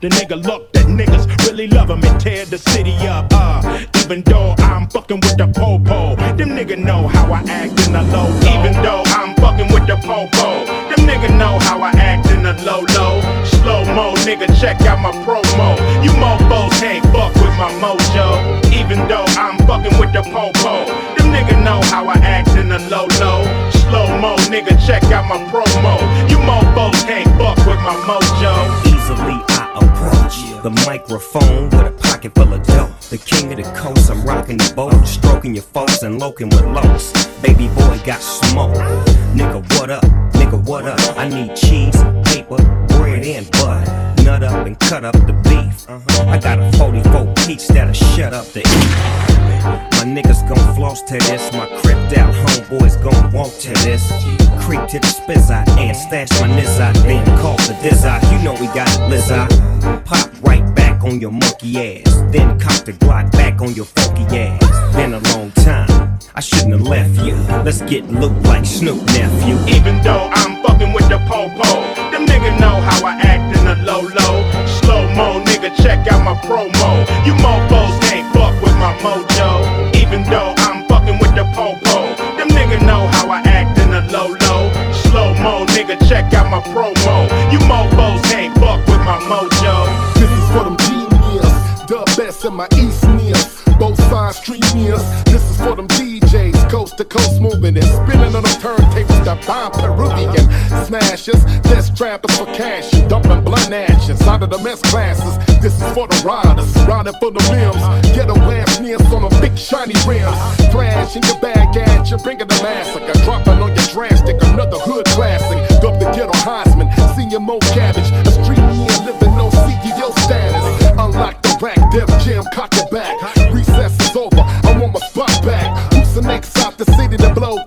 the nigga look that niggas really love him and tear the city up. Uh, even though I'm fucking with the popo. Them nigga know how I act in the low. Even though I'm fucking with the popo. Them nigga know how I act in the low low. Slow mo, nigga, check out my promo. You mofos can't fuck with my mojo. Even though I'm fucking with the popo. Them nigga know how I act in the low low. Slow mo, nigga, check out my promo. You mofos can't fuck with my mojo. Easily approach the microphone with a pocket full of dough. The king of the coast, I'm rocking the boat, stroking your folks and loking with lows. Baby boy got smoke. Nigga, what up? Nigga, what up? I need cheese, paper, and butter. Nut up and cut up the beef. I got a 44 peach that'll shut up the eat. My niggas gon' floss to this. My cripped out homeboys gon' walk to this. Creep to the spizz out and stash my nizz out. Then call diz out. You know we got it, Pop right back on your monkey ass. Then cock the Glock back on your funky ass. Been a long time. I shouldn't have left you. Let's get loot like Snoop nephew. Even though I'm fucking with the popo, them nigga know how I act in the low low. Slow mo, nigga, check out my promo. You mofos can't fuck with my mojo. Even though I'm fucking with the popo, them nigga know how I act in the low low. Slow mo, nigga, check out my promo. You mofos can't fuck with my mojo. DJs, coast moving and spinning on the turntables. The bomb Peruvian smashers, death trappers for cash, and dumping blunt ashes out of the mess classes. This is for the riders, riding for the limbs. Ghetto ass nears on them big shiny rims. Flash in your bag at you, bringing the massacre. Dropping on your drastic, another hood classic. Dub the ghetto Heisman, senior Mo Cabbage.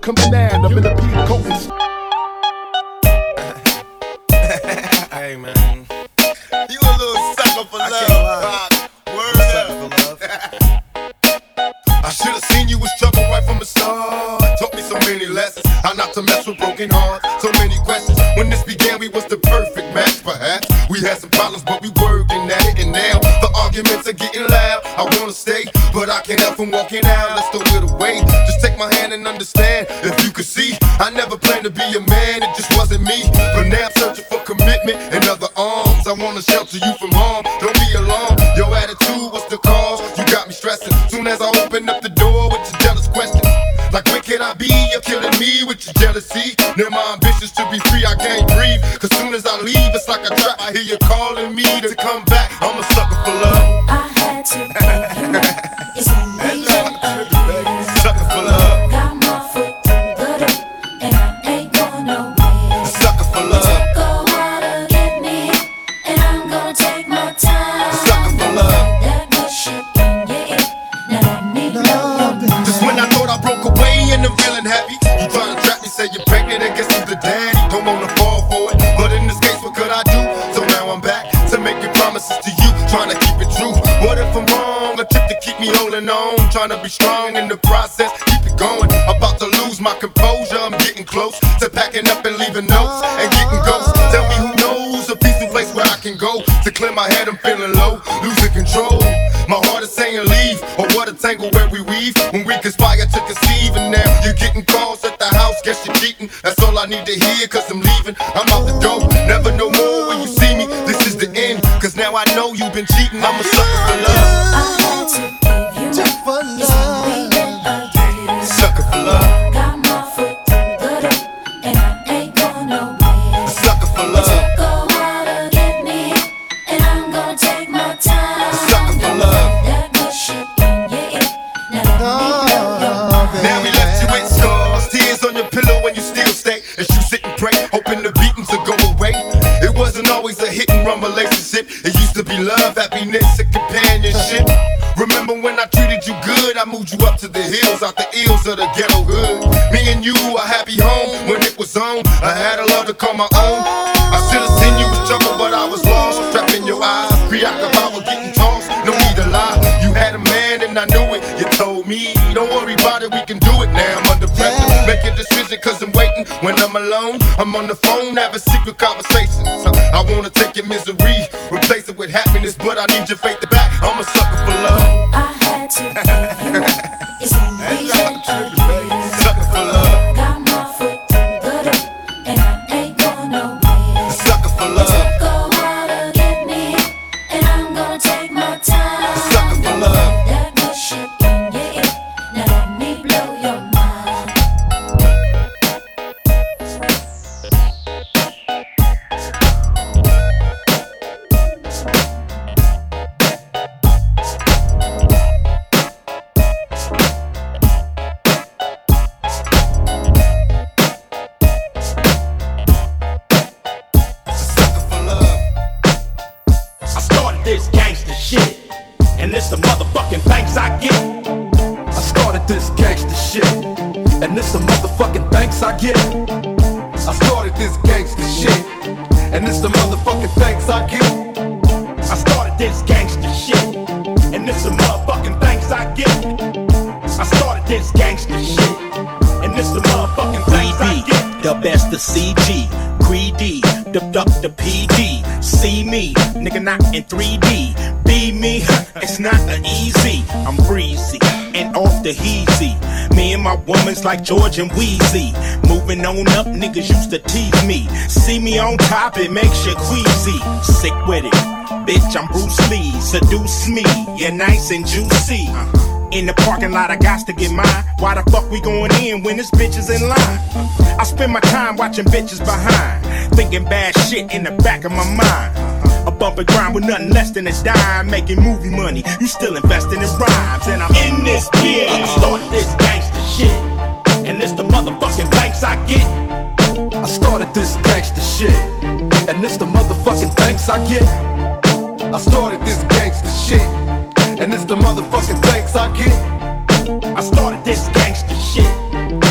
Coming at I'm in the peak coat and Hey man, you a little sucker for love. Word up. I should have seen you was trouble right from the start. Taught me so many lessons. How not to mess with broken hearts. So many questions. When this began, we was the perfect match, perhaps. We had some problems, but we working at it. And now the arguments are getting loud. I wanna stay, but I can't help from walking out. Let's throw it away. Understand. If you could see, I never planned to be a man. It just wasn't me. But now I'm searching for commitment and other arms. I wanna shelter you from harm. Don't be alarmed. Your attitude was the cause. You got me stressing. Soon as I open up the door with your jealous questions. Like where can I be? You're killing me with your jealousy. Now my ambitions to be free, I can't breathe. Cause soon as I leave, it's like a trap. I hear you calling me to come back. I'm a I need to hear, cause I'm leaving. I'm out the door, never no more when you see me. This is the end, cause now I know you've been cheating. I'm a sucker of the ghetto hood. Me and you, a happy home when it was on. I had a love to call my own. I should've seen you was trouble, but I was lost. Trapped in your eyes, preoccupied with getting tossed. No need to lie, you had a man and I knew it. You told me, don't worry about it, we can do it now. I'm under pressure, make a decision cause I'm waiting. When I'm alone, I'm on the phone, having secret conversations. I wanna take your misery, replace it with happiness, but I need your faith to back. I'm a sucker the heezy. Me and my woman's like George and Weezy. Moving on up, niggas used to tease me. See me on top, it makes you queasy. Sick with it. Bitch, I'm Bruce Lee. Seduce me, you're nice and juicy. Uh-huh. In the parking lot, I got to get mine. Why the fuck we going in when this bitch is in line? I spend my time watching bitches behind, thinking bad shit in the back of my mind. Uh-huh. A bump and grind with nothing less than a dime, making movie money. You still investing in rhymes, and I'm in this bitch. I started this gangster shit, and it's the motherfucking thanks I get. I started this gangster shit, and this the motherfucking thanks I get. I started this gangster shit, and it's the motherfucking thanks I get. I started this gangster shit,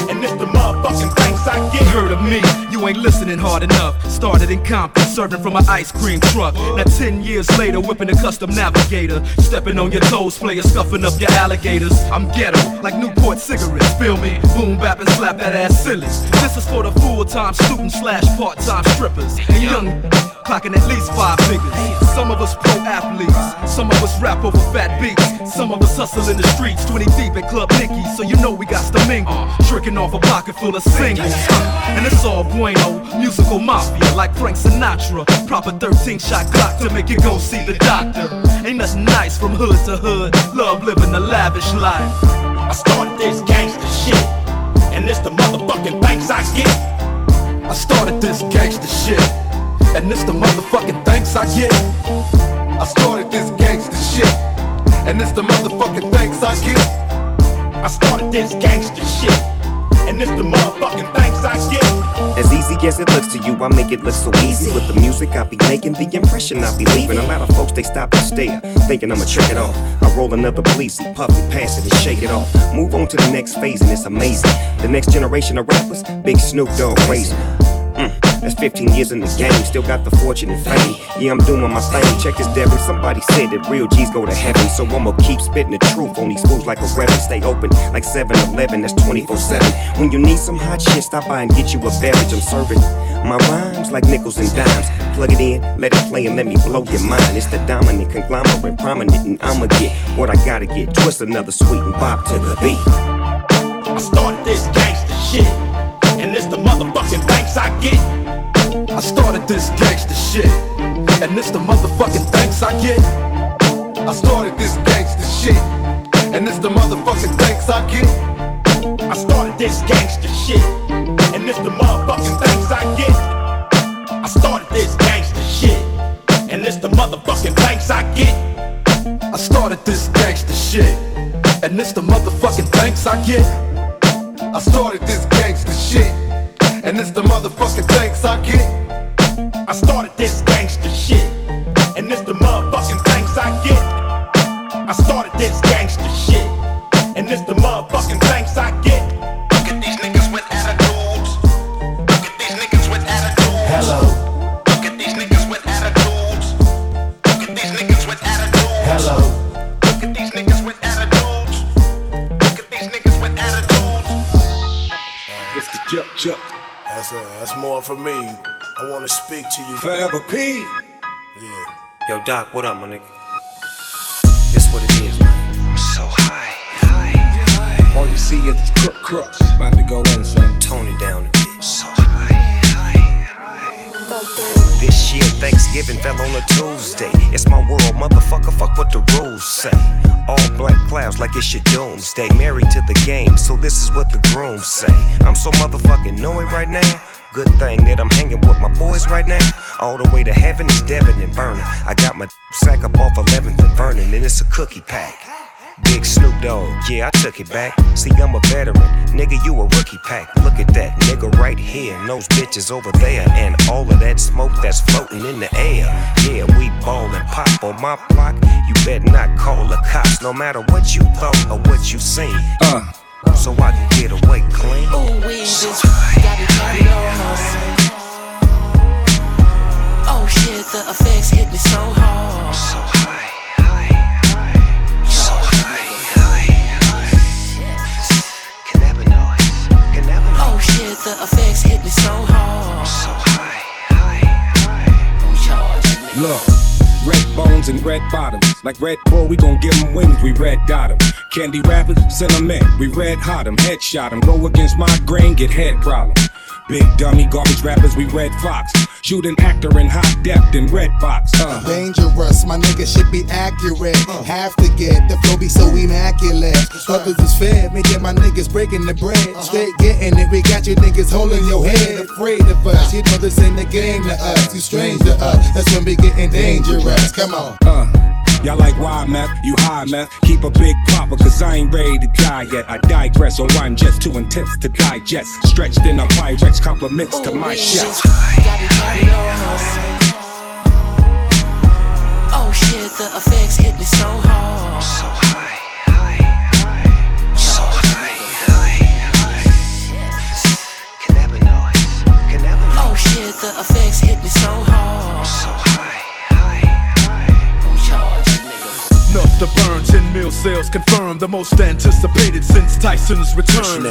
and it's the motherfucking thanks I get. Heard of me, you ain't listening hard enough. Started in Compton, serving from an ice cream truck. Now ten years later, whipping a custom navigator. Stepping on your toes, player scuffing up your alligators. I'm ghetto, like Newport cigarettes. Feel me? Boom bap and slap that ass silly. This is for the full-time student slash part-time strippers. And young clocking at least five figures. Some of us pro athletes, some of us rap over fat beats. Some of us hustle in the streets, 20 deep at Club Nicky, so you know we got to mingle. Tricking off a pocket full of singles. And it's all musical mafia like Frank Sinatra. Proper 13 shot Glock to make you go see the doctor. Ain't nothing nice from hood to hood. Love living a lavish life. I started this gangster shit, and it's the motherfucking thanks I get. I started this gangster shit, and it's the motherfucking thanks I get. I started this gangster shit, and it's the motherfucking thanks I get. I started this gangster shit, and it's the motherfucking thanks I get. As easy as it looks to you, I make it look so easy. With the music I be making, the impression I be leaving. A lot of folks they stop and stare, thinking I'ma trick it off. I roll another bleezy, puff it, pass it, and shake it off. Move on to the next phase, and it's amazing. The next generation of rappers, Big Snoop Dogg raising. Mm, that's 15 years in the game, still got the fortune and fame. Yeah, I'm doing my thing. Check this, Devin. Somebody said that real G's go to heaven, so I'ma keep spitting the truth on these fools like a reverend. Stay open like 7 Eleven, that's 24 7. When you need some hot shit, stop by and get you a beverage. I'm serving my rhymes like nickels and dimes. Plug it in, let it play, and let me blow your mind. It's the dominant conglomerate, prominent, and I'ma get what I gotta get. Twist another sweet and bop to the beat. I started this gangster shit, and it's the motherfucking thanks I get. I started this gangster shit, and it's the motherfucking thanks I get. I started this gangster shit, and it's the motherfucking thanks I get. I started this gangster shit, and it's the motherfucking thanks I get. I started this gangster shit, and it's the motherfucking thanks I get. I started this gangster shit, and it's the motherfucking thanks I get. I started this shit, and it's the motherfucking thanks I get. To you. Forever P. Yeah. Yo, Doc, what up, my nigga? This what it is, man. So high, high, high. All you see is crook crooks. About to go in, son. Tone it down a bit. So high, high, high. This year, Thanksgiving fell on a Tuesday. It's my world, motherfucker. Fuck what the rules say. All black clouds like it's your doomsday. Married to the game, so this is what the grooms say. I'm so motherfucking knowing right now. Good thing that I'm hanging with my boys right now. All the way to heaven is Devin and Vernon. I got my sack up off 11th and Vernon, and it's a cookie pack. Big Snoop Dogg, yeah, I took it back. See, I'm a veteran, nigga, you a rookie pack. Look at that, nigga right here, and those bitches over there, and all of that smoke that's floating in the air. Yeah, we ball and pop on my block. You better not call the cops, no matter what you thought or what you seen. Uh. So I can get away clean. Ooh, we just got it carried on. Oh shit, the effects hit me so hard. So high, the effects hit me so hard. So high, high, high. Look, red bones and red bottoms. Like Red Bull, we gon' give 'em wings, we red dot 'em. Candy rappers, send 'em in, we red hot 'em, headshot 'em. Go against my grain, get head problems. Big dummy garbage rappers, we red fox. Shoot an actor in hot depth in red box. Uh. Dangerous, my nigga should be accurate. Have to get the flow be so immaculate. Others is fed, me get my niggas breaking the bread. Straight getting it, we got you niggas holding your head. Afraid of us, you know this ain't the game to us. You strange to us, that's when we getting dangerous. Come on. Uh, y'all like wild meth, you high meth. Keep a big popper, cause I ain't ready to die yet. I digress on rhyme just too intense to digest. Stretched in a Pyrex, compliments to my chef. Got it carried on. Oh shit, the effects hit me so hard. So high, high, high. So high, high, high. Cannabinoids, cannabinoids. Oh shit, the effects hit me so hard. So high, high, to burn, 10 mil sales confirmed. The most anticipated since Tyson's return.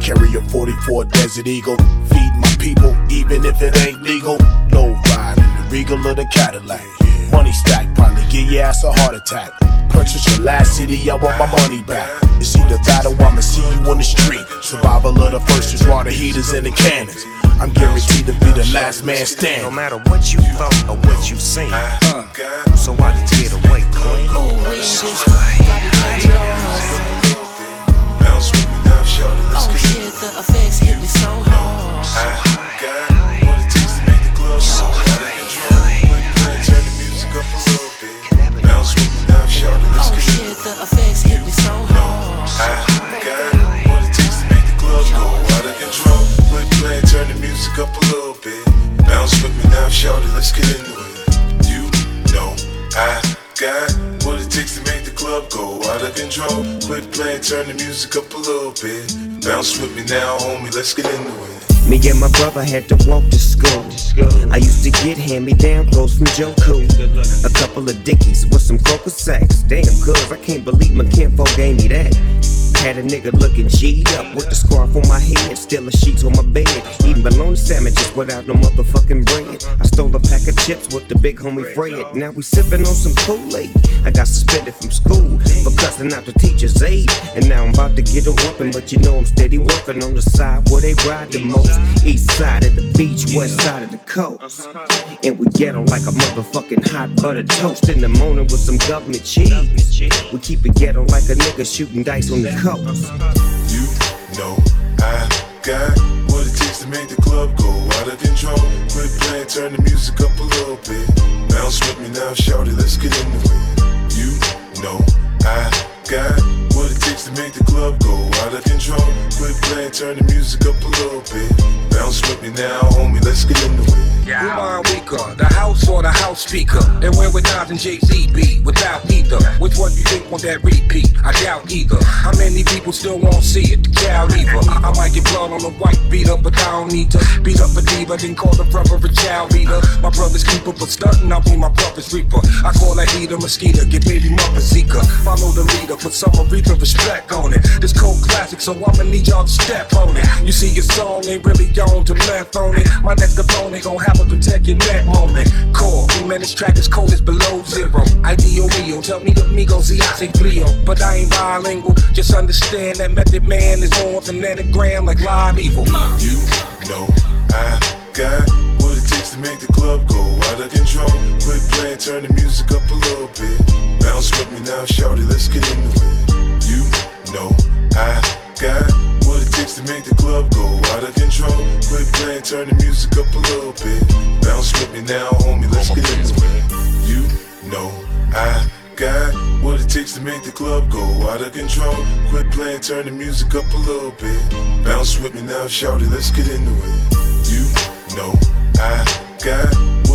Carry a 44 Desert Eagle. Feed my people, even if it ain't legal. Low ride the regal of the Cadillac. Money stack, probably give your ass a heart attack. Purchase your last city, I want my money back. It's either that or I'ma see you on the street. Survival of the first is water heaters and the cannons. I'm guaranteed to be the last man standing. No matter what you thought or what you seen. So I can get away clean. Ooh, we just got it carried on. Bounce with me now, Oh get shit, the effects hit me so hard. I got what it takes to make the club so high. Oh shit, the effects hit me so hard. I got what it takes to make the club go out of control. Play, play, turn the music up a little bit. Bounce with me now, shorty, let's get into it. You know I got what it takes to make the club go out of control. Quit playing, turn the music up a little bit. Bounce with me now, homie, let's get into it. Me and my brother had to walk to school. I used to get hand-me-down clothes from Cool. A couple of dickies with some croaker sacks. Damn, cuz I can't believe my kinfolk gave me that. Had a nigga looking G'd up with the scarf on my head, the sheets on my bed. Eating bologna sandwiches without no motherfucking bread. I stole a pack of chips with the big homie Fred. Now we sipping on some Kool-Aid. I got suspended from school for cussing out the teacher's aide. And now I'm about to get a whooping, but you know I'm steady working on the side where they ride the most. East side of the beach, west side of the coast. And we get on like a motherfucking hot butter toast in the morning with some government cheese. We keep it ghetto like a nigga shooting dice on the coast. You know I got what it takes to make the club go out of control. Quit playing, turn the music up a little bit. Bounce with me now, shorty, let's get into it. You know I got takes to make the club go out of control. Quit playing, turn the music up a little bit. Bounce with me now, homie, let's get into it. Come on, we weaker, the house or the house speaker. And when with Nas and Jay Z be without either. Which one you think want that repeat? I doubt either. How many people still won't see it? Doubt either. I, I might get blood on the white beat up, but I don't need to beat up a diva, then call the brother a child beater. My brother's keeper, but stunting, I'll be my brother's reaper. I call that heater mosquito, get baby mother Zika. Follow the leader, put some Aretha respect on it. This cold classic, so I'ma need y'all to step on it. You see, your song ain't really on to left on it. My next opponent gon' have a protect your neck moment. Core, man, this track is cold, it's below zero. Ideal Rio, tell me the Migos, see, I say Cleo. But I ain't bilingual, just understand that Method Man is more than anagram like live evil. You know I got what it takes to make the club go out of control. Quit playing, turn the music up a little bit. Bounce with me now, shout it, let's get into it. Know I got what it takes to make the club go out of control. Quit playing, turn the music up a little bit. Bounce with me now, homie, let's get into it. You know I got what it takes to make the club go out of control. Quit playing, turn the music up a little bit. Bounce with me now, shout it, let's get into it. You know I got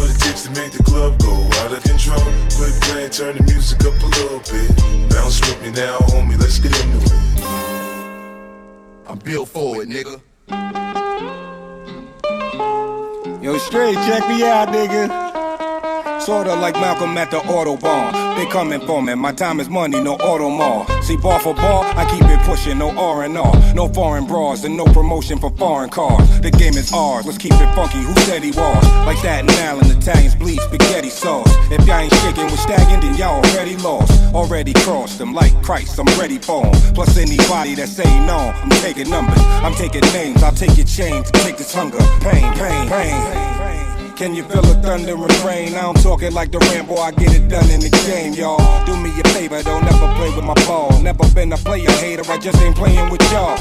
what it to make the club go out of control. Quit playing, turn the music up a little bit. Bounce with me now, homie, let's get into it. I'm built for it, nigga. Yo, straight, check me out, nigga. Sorta like Malcolm at the Autobahn. They coming for me, my time is money, no auto mall. See, bar for bar, I keep it pushing, no R&R. No foreign bras and no promotion for foreign cars. The game is ours, let's keep it funky, who said he was? Like that in Italians bleed spaghetti sauce. If y'all ain't shaking with stagging, then y'all already lost. Already crossed them like Christ, I'm ready for 'em. Plus anybody that say no, I'm taking numbers. I'm taking names, I'll take your chains to take this hunger. Pain, Pain, pain, pain. Can you feel the thunder and rain? I don't talk it like the Rambo, I get it done in the game, y'all. Do me a favor, don't never play with my ball. Never been a player hater, I just ain't playing with y'all.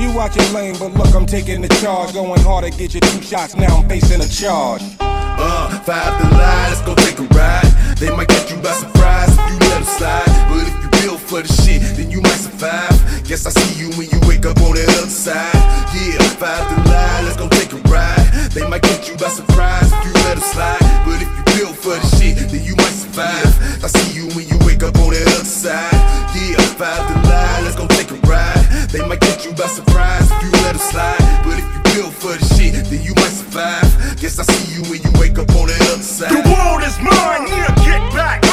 You watch your but look, I'm taking the charge. Going hard to get you two shots, now I'm facing a charge. Uh, five to lie, let's go take a ride. They might catch you by surprise if you let them slide. But if you build for the shit, then you might survive. Guess I see you when you wake up on the other side. Yeah, five to lie, let's go take a ride. They might catch you by surprise if you let them slide. But if you build for the shit, then you might survive. I see you when you wake up on the other side. Yeah, five to lie, let's go take a ride. They might catch you by surprise if you let slide. But if you build for the shit, then you might survive. Guess I see you when you wake up on the other side. The world is mine, yeah, get back.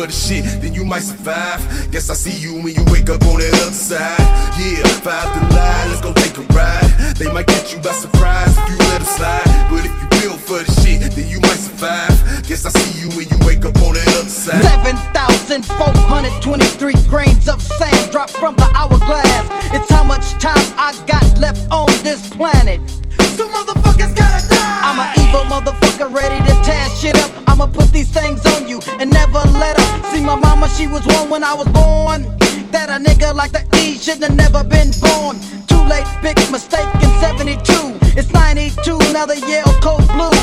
For the shit, then you might survive. Guess I see you when you wake up on the other side. Yeah, five to line, let's go take a ride. They might catch you by surprise if you let them slide. But if you build for the shit, then you might survive. Guess I see you when you wake up on the other side. 7,423 grains of sand dropped from the hourglass. It's how much time I got left on this planet. So motherfuckers gotta die. I'm an evil motherfucker ready to tear shit up. I'ma put these things on you and never let up. See my mama, she was one when I was born. That a nigga like the E shouldn't have never been born. Too late, big mistake in 72. It's 92, now the Yale cold blue.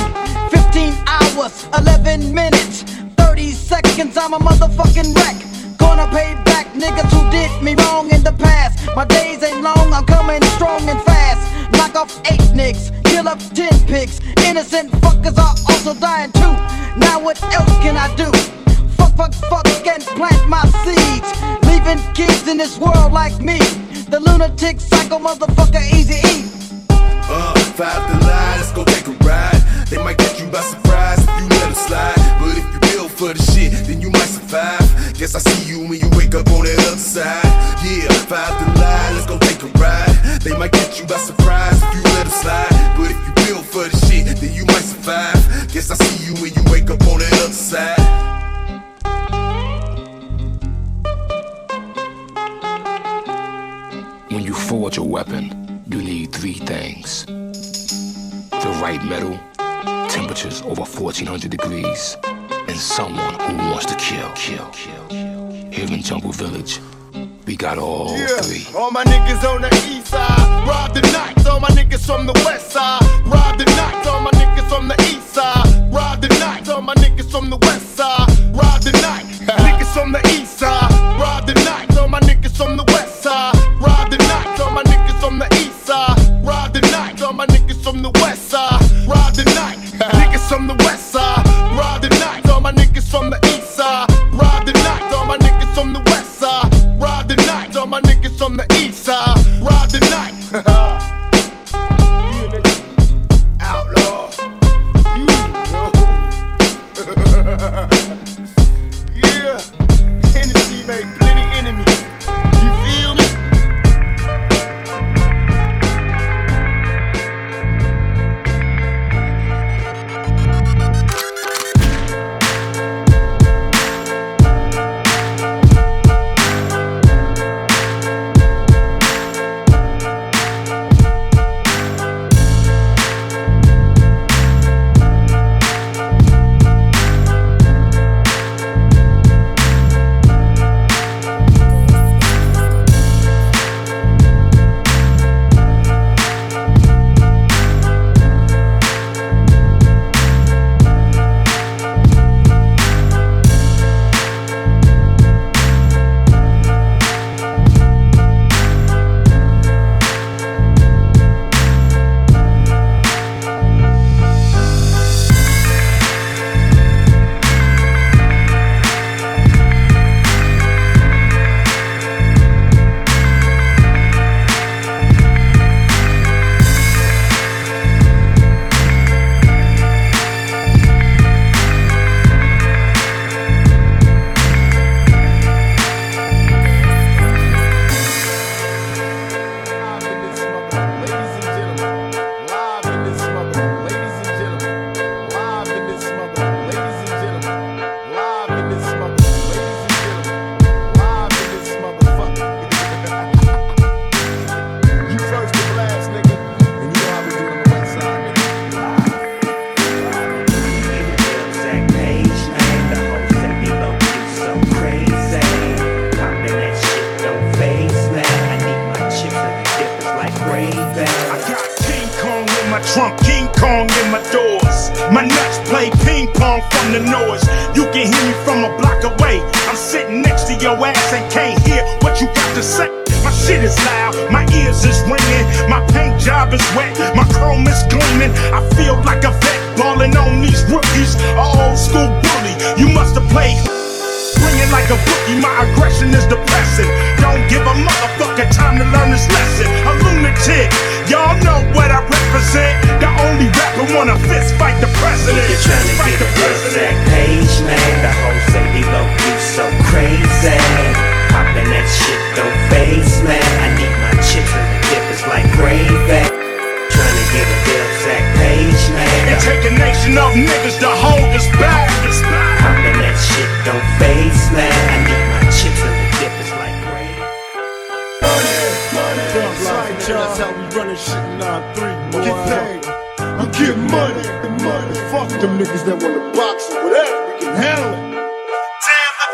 15 hours, 11 minutes, 30 seconds, I'm a motherfucking wreck. Gonna pay back niggas who did me wrong in the past. My days ain't long, I'm coming strong and fast. Knock off eight nicks, kill up ten pigs. Innocent fuckers are also dying too. Now what else can I do? Fuck, fuck, fuck, and plant my seeds. Leaving kids in this world like me. The lunatic psycho motherfucker easy E. Uh, five to line, let's go take a ride. They might catch you by surprise if you let them slide. But if you build for the shit, then you might survive. Guess I see you when you wake up on the other side. Yeah, five to line, let's go take a ride. They might catch you by surprise if you let them slide. But if you build for the shit, then you might survive. Guess I see you when you wake up on the other side. When you forge a weapon, you need three things the right metal, temperatures over 1400 degrees, and someone who wants to kill. Kill. Kill Here in Jungle Village, we got all Yeah, three. all my niggas on the east side, rob the nights. All my niggas from the west side, rob the nights. All my niggas from the east side, rob the nights. All my niggas from the west side, rob the night. niggas from the east side, rob the nights. All my niggas from the west side, rob the nights. All my niggas from the east side, rob the nights. All my niggas from the west side, rob the night. niggas from the west side, rob the nights. All my niggas from the east side, rob the nights. All my niggas from the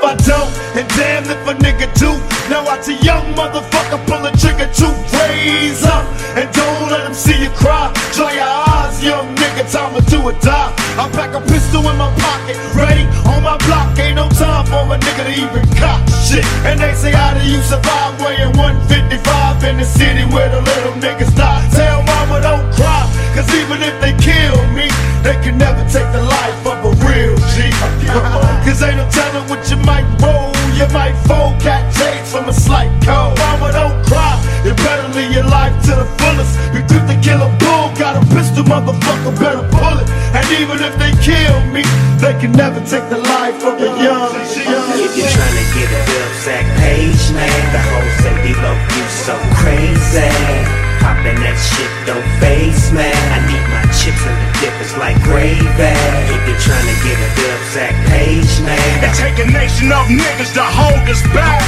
I don't, and damn if a nigga do. Now watch a young motherfucker pull a trigger to raise up. And don't let him see you cry. Dry your eyes, young nigga, time to do or die. I pack a pistol in my pocket, ready on my block. Ain't no time for a nigga to even cop shit. And they say, how do you survive weighing 155 in the city where the little niggas die? Tell mama don't cry, cause even if they kill me, they can never take the life of a real G. Cause ain't no telling what you might roll. You might fold cat shades from a slight cold. Mama don't cry, you better live your life to the fullest. We took the killer bull, got a pistol, motherfucker, better pull it. And even if they kill me, they can never take the life of a young. If you're trying to get a exact page, man, the whole say below you so crazy. Poppin' that shit don't face man. I need my chips and the dip, it's like gravy. If you're trying to get a dub, Zach Page, man. It take a nation of niggas to hold us back.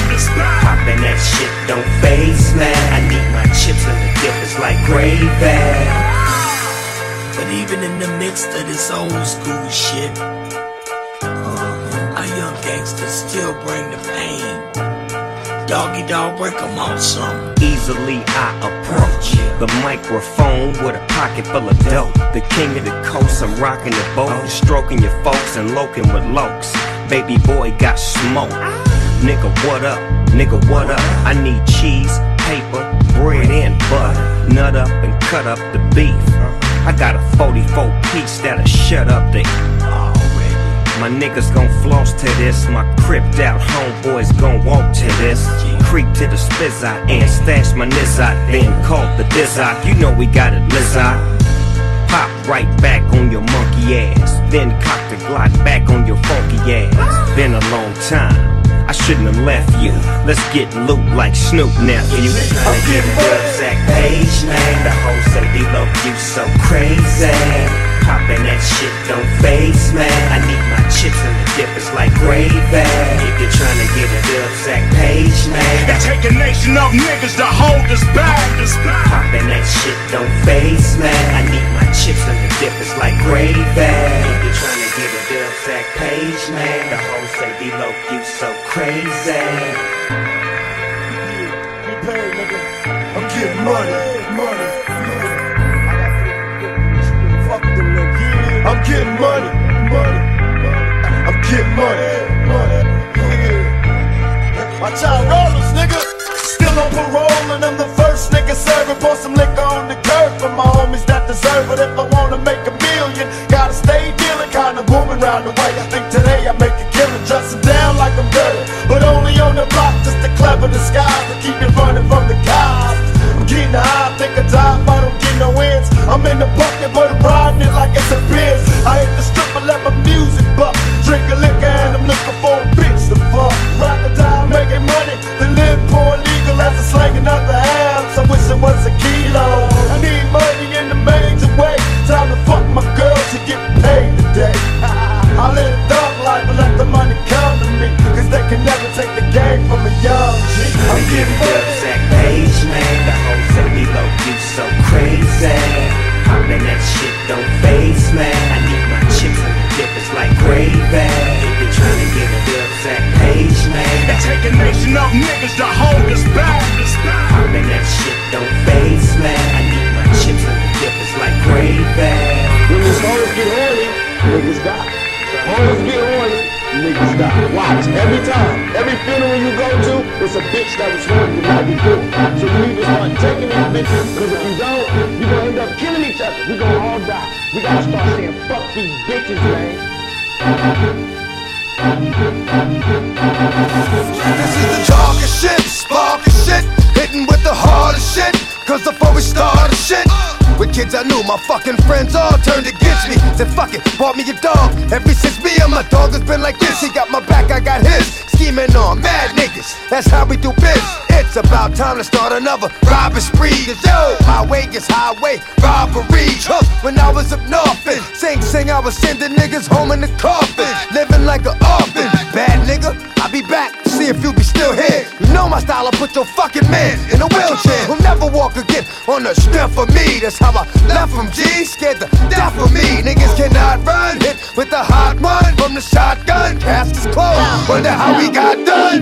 Poppin' that shit don't face man. I need my chips and the dip, it's like gravy. But even in the midst of this old school shit, uh, our young gangsters still bring the pain. Doggy dog, break 'em off some. Easily I approach the microphone with a pocket full of dope. The king of the coast, I'm rocking the boat, oh. stroking your folks and loking with lokes. Baby boy got smoke. Nigga, what up? Nigga, what up? I need cheese, paper, bread, and butter. Nut up and cut up the beef. I got a 44 piece that'll shut up the. My niggas gon' floss to this. My cripped out homeboys gon' walk to this. Creep to the spizzot and stash my nizzot. Then call the dizzot. You know we got it, lizzot. Pop right back on your monkey ass. Then cock the Glock back on your funky ass. Been a long time. I shouldn't have left you. Let's get loot like Snoop nephew. I'm getting Zach Page, man. The whole say D-Lo, you so crazy. Poppin' that shit don't face, man. I need my chips in the dip, it's like gravy. If you're trying to get a dub, Zach Page, man. It take a nation of niggas to hold us back. Poppin' that shit don't face, man. I need my chips in the dip, it's like gravy. If you're trying to get a dub, Zach Page, man. The whole say D-Lo, you crazy. I'm getting money, money. I'm getting money, money. I'm getting money, money. Watch out, rollers, nigga. Still on parole, and I'm the first nigga serving. Pour some liquor on the curb for my homies that deserve it. If I wanna make a million, gotta stay dealing, kinda booming round the way. I think today I to clever disguise to keep it running from the cops. I'm getting high, I die if I don't get no ends. I'm in the bucket, but I'm riding it like a take a nation of niggas to hold us back. Poppin' that shit don't face, man. I need my chips in the dip, it's like gravy. When these hoes get horny, niggas die. Hoes get horny, niggas die. Watch, every time, every funeral you go to, it's a bitch that was horny the night before. So you need to start taking these bitches, because if you don't, you're gonna end up killing each other. We're gonna all die. We gotta start saying, fuck these bitches, man. This is the darkest shit, sparkest shit, hitting with the hardest shit. Cause before we started shit, with kids I knew, my fucking friends all turned against me. Said fuck it, bought me a dog. Ever since me and my dog has been like this, he got my back, I got his. Scheming on mad niggas, that's how we do biz. It's about time to start another robbing spree. Cause yo, highway gets highway robbery. Huh, when I was up north, and Sing Sing, I was sending niggas home in the coffin, living like an orphan. Bad nigga, I'll be back see if you be still here. You know my style, I put your fucking man in a wheelchair. Who'll never walk again on the strength of me. That's how I left from G, scared to death of me. Niggas cannot run, hit with the hot one from the shotgun. Caskets closed, wonder how we got done.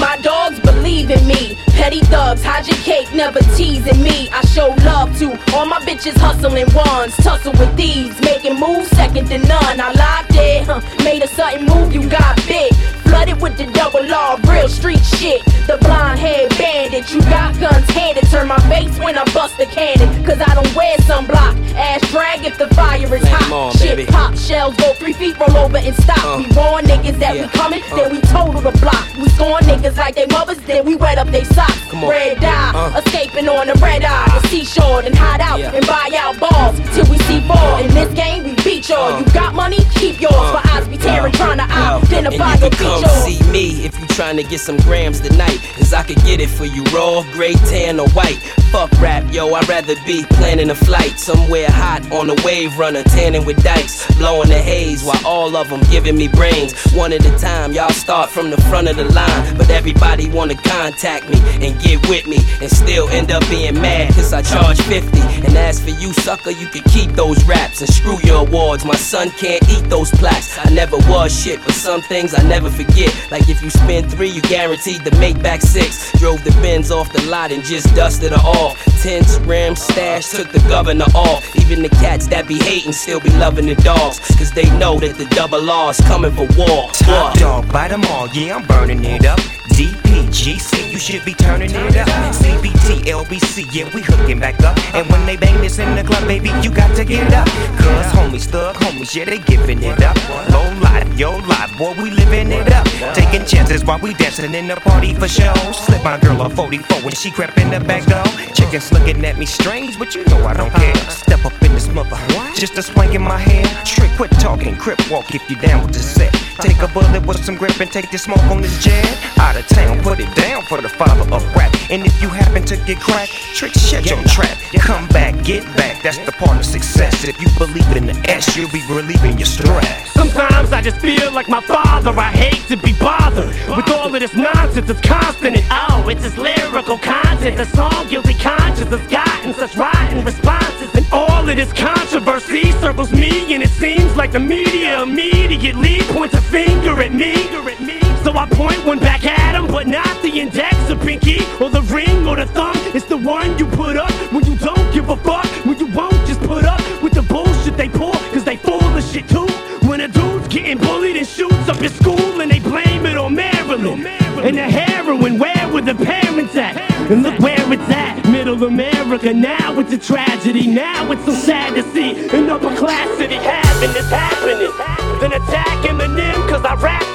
My dogs believe in me. Petty thugs, hide your cake, never teasing me. I show love to all my bitches hustling ones. Tussle with thieves, making moves second to none. I locked it, huh, made a sudden move, you got bit. Flooded with the double R, real street shit. The blonde head bandit, you got guns handed. Turn my face when I bust the cannon. Cause I don't wear sunblock. Ass drag if the fire is hot. on, shit baby. pop, shells go three feet, roll over and stop. Uh. we warn niggas that Yeah. we coming, Uh. then we total the block. We scorn niggas like they mothers, then we wet up they socks. Come on. Red dye, Uh. escaping on the red eye. The seashore, then hide out Yeah. and buy out balls till we see fall. In this game, we beat y'all. Uh. You got money, keep yours. Uh. For eyes be tearing, trying to identify and your come see me if you trying to get some grams tonight. Cause I could get it for you raw, gray, tan, or white. Fuck rap, yo, I'd rather be planning a flight somewhere hot on a wave runner, tanning with dikes, blowing the haze while all of them giving me brains. One at a time, y'all start from the front of the line, but everybody wanna contact me and get with me and still end up being mad cause I charge 50. And as for you, sucker, you can keep those raps and screw your awards. My son can't eat those plaques. I never was shit, but some things I never forget. Like if you spend three, you guaranteed to make back six. Drove the Benz off the lot and just dusted her off. Tents, rims, stash, took the governor off. Even the cats that be hating still be loving the dogs. Cause they know that the double R's coming for war. Top dog, bite them all, yeah, I'm burning it up. DPGC, you should be turning it up. CBT, LBC, yeah, we hooking back up. And when they bang this in the club, baby, you got to get up. Cause homies, thug homies, yeah, they giving it up. Low life, yo life, boy, we living it up. Taking chances while we dancing in the party for show. Slip my girl a 44 when she crept in the back door. Chickens looking at me strange, but you know I don't care. Step up in this mother, just a swank in my hand. Trick, quit talking, crip walk if you down with the set. Take a bullet with some grip and take the smoke on this jet. Out of town, put it down for the father of rap. And if you happen to get cracked, trick shut your trap. Come back, get back, that's the part of success. If you believe in the S, you'll be relieving your stress. Sometimes I just feel like my father. I hate to be bothered with all of this nonsense. It's constant and oh, it's this lyrical content. The song Guilty Conscience has gotten such rotten responses. And all of this controversy circles me, and it seems like the media immediately points a finger at me. So I point one back at him, but not the index or pinky or the ring or the thumb. It's the one you put up when you don't give a fuck. When you won't just put up with the bullshit they pull, cause they full of shit too. When a dude's getting bullied and shoots up his school and they blame it on Marilyn. And the heroin, where were the parents at? And look where it's at, middle America. Now it's a tragedy. Now it's so sad to see an upper class city having this happening. Then attacking Eminem cause I rap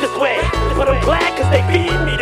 feed me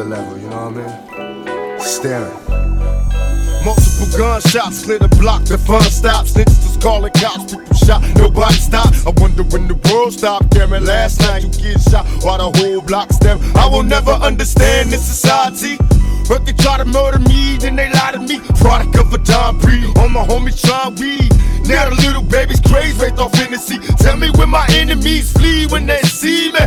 another level, you know what I mean? Staring. Multiple gunshots clear the block, the fun stops. Niggas was calling cops, people shot, nobody stopped. I wonder when the world stopped. Damn it, last night you get shot while the whole block stem. I will never understand this society. But they try to murder me, then they lie to me. Product of a Don Pre, all my homies try weed. Now the little baby's crazy, right off sea. Tell me when my enemies flee when they see me.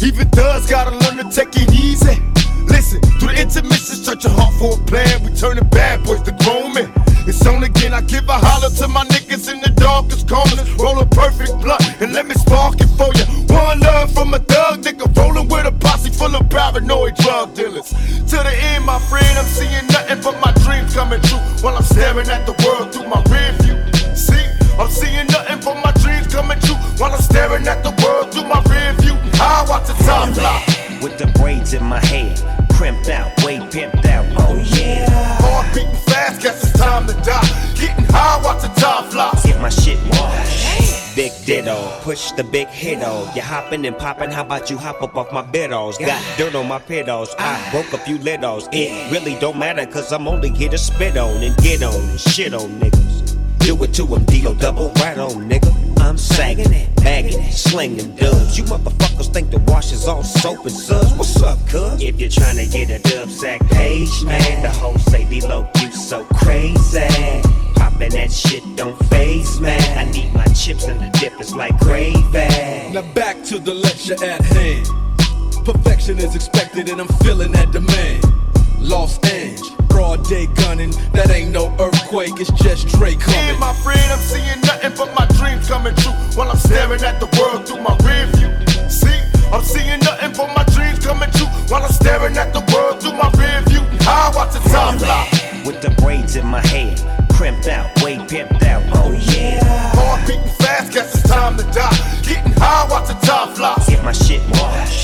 Even thugs gotta learn to take it easy. Listen, through the intermissions, touch your heart for a plan. We turning bad boys to grown men. It's on again, I give a holler to my niggas in the darkest corners. Roll a perfect blunt and let me spark it for you. One love from a thug nigga, rolling with a posse full of paranoid drug dealers. To the end, my friend, I'm seeing nothing but my dreams coming true while I'm staring at the world through my rear view. See, I'm seeing nothing but my while I'm staring at the world through my rear view. I watch the time fly. With the braids in my hair, crimped out, way pimped out. Oh yeah. Heart beating fast, guess it's time to die. Getting high, watch the time fly. Get my shit washed. Big ditto, push the big hit hito. You hopping and popping, how about you hop up off my biddles? Got dirt on my pedals, I ah. broke a few littles. It really don't matter, cause I'm only here to spit on and get on and shit on niggas. Do it to them, D.O. double right on, nigga. I'm sagging it, bagging it, slinging dubs. You motherfuckers think the wash is all soap and suds. What's up, cuz? If you're trying to get a dub sack page, man, the whole say D-Lo, you so crazy. Poppin' that shit don't phase, man. I need my chips and the dip is like gravy. Now back to the lecture at hand. Perfection is expected and I'm feeling that demand. Los Angeles, broad day gunning. That ain't no earthquake, it's just Dre Yeah, coming. my friend, I'm seeing nothing but my dreams coming true while I'm staring at the world through my rear view. See, I'm seeing nothing but my dreams coming true while I'm staring at the world through my rear view. I watch the time fly. With the braids in my hair, crimped out, way pimped out. Oh yeah. Heart beating fast, guess it's time to die. Getting high, watch the time fly. Get my shit washed.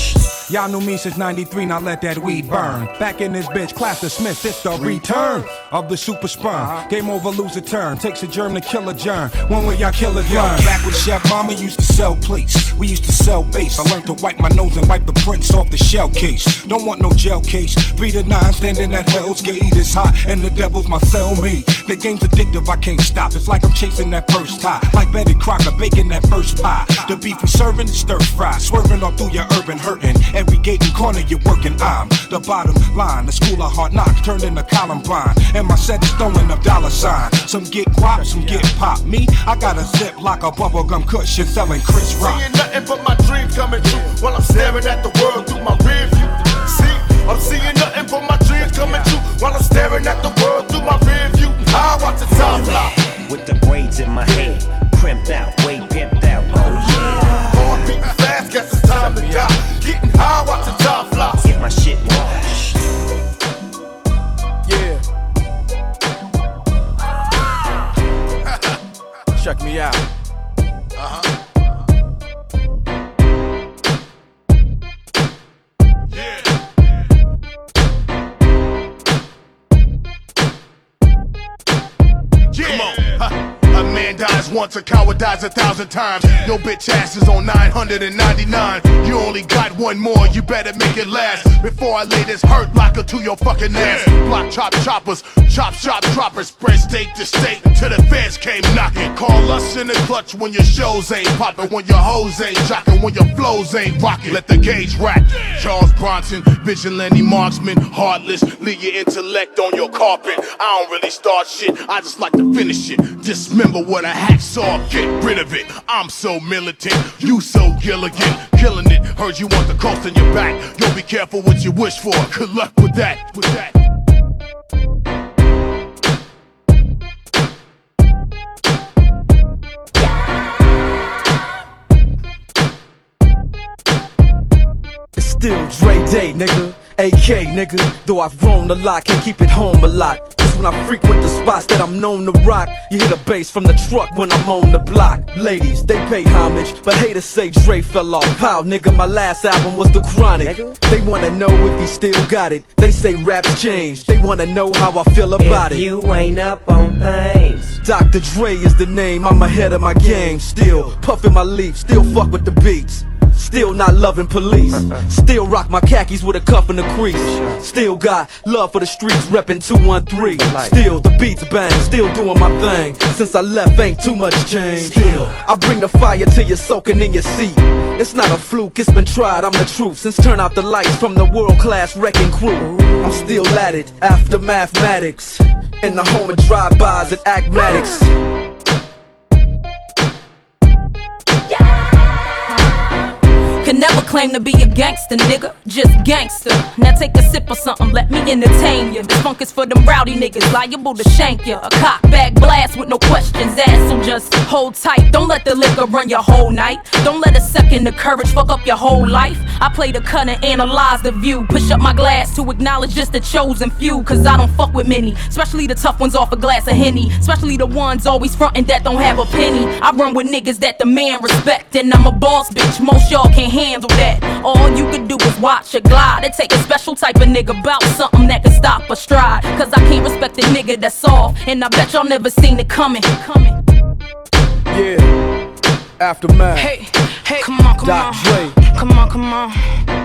Y'all knew me since 93, now let that weed burn. Back in this bitch, class of Smith, it's the return of the super sperm. Game over, lose a turn. Takes a germ to kill a germ. When will y'all kill a germ. Back with Chef Mama used to sell plates. We used to sell base. I learned to wipe my nose and wipe the prints off the shell case. Don't want no gel case. Three to nine, standing at Hell's Gate. It's hot, and the devil's my cellmate. The game's addictive, I can't stop. It's like I'm chasing that first tie. Like Betty Crocker baking that first pie. The beef we serving is stir fry. Swerving all through your urban hurting. Every gate and corner you're working, I'm the bottom line. The school of hard knocks turned into Columbine. And my set is throwing up dollar sign. Some get guap, some get pop. Me, I got a zip like a bubblegum cushion selling Chris Rock. Seeing nothing but my dreams coming true while I'm staring at the world through my rear view. See, I'm seeing nothing but my dreams coming true while I'm staring at the world through my rear view. I watch the time fly. With the braids in my hair, crimped out, way once, a coward dies a thousand times. Your bitch ass is on 999. You only got one more, you better make it last. Before I lay this hurt locker to your fucking ass. Block chop choppers, chop chop droppers, spread state to state till the feds came knocking. Call us in the clutch when your shows ain't popping, when your hoes ain't jocking, when your flows ain't rocking. Let the gauge rack. Charles Bronson, vigilante marksman, heartless, leave your intellect on your carpet. I don't really start shit, I just like to finish it. Dismember what a get rid of it. I'm so militant, you so Gilligan, killing it. Heard you want the coast in your back. Yo, be careful what you wish for. Good luck with that, with that. It's still Dre Day, nigga. AK, nigga. Though I've grown a lot, can't keep it home a lot. When I frequent the spots that I'm known to rock. You hear the bass from the truck when I'm on the block. Ladies, they pay homage, but haters say Dre fell off. Pow, nigga, my last album was The Chronic. They wanna know if he still got it. They say raps changed. They wanna know how I feel about If it. you ain't up on things. Dr. Dre is the name, I'm ahead of my game. Still puffin' my leaf, still fuck with the beats. Still not loving police. Still rock my khakis with a cuff and a crease. Still got love for the streets, reppin' 213. Still the beats bang, still doing my thing. Since I left, ain't too much change. Still, I bring the fire till you're soaking in your seat. It's not a fluke, it's been tried, I'm the truth. Since turn out the lights from the world class wrecking crew. I'm still at it, after mathematics. In the home of drive-bys and acmatics. Could never claim to be a gangster, nigga. Just gangster. Now take a sip of something, let me entertain you. This funk is for them rowdy niggas, liable to shank you. A cock back blast with no questions asked. So just hold tight. Don't let the liquor run your whole night. Don't let a second of courage fuck up your whole life. I play the cut and analyze the view. Push up my glass to acknowledge just the chosen few. Cause I don't fuck with many. Especially the tough ones off a glass of Henny. Especially the ones always frontin' that don't have a penny. I run with niggas that demand respect. And I'm a boss bitch. Most y'all can't handle that. All you can do is watch a glide. It take a special type of nigga bout something that can stop a stride. Cause I can't respect a nigga that's soft. And I bet y'all never seen it coming. coming. Yeah, aftermath. Hey, hey, come on, come Doc on. Dre. Come on, come on.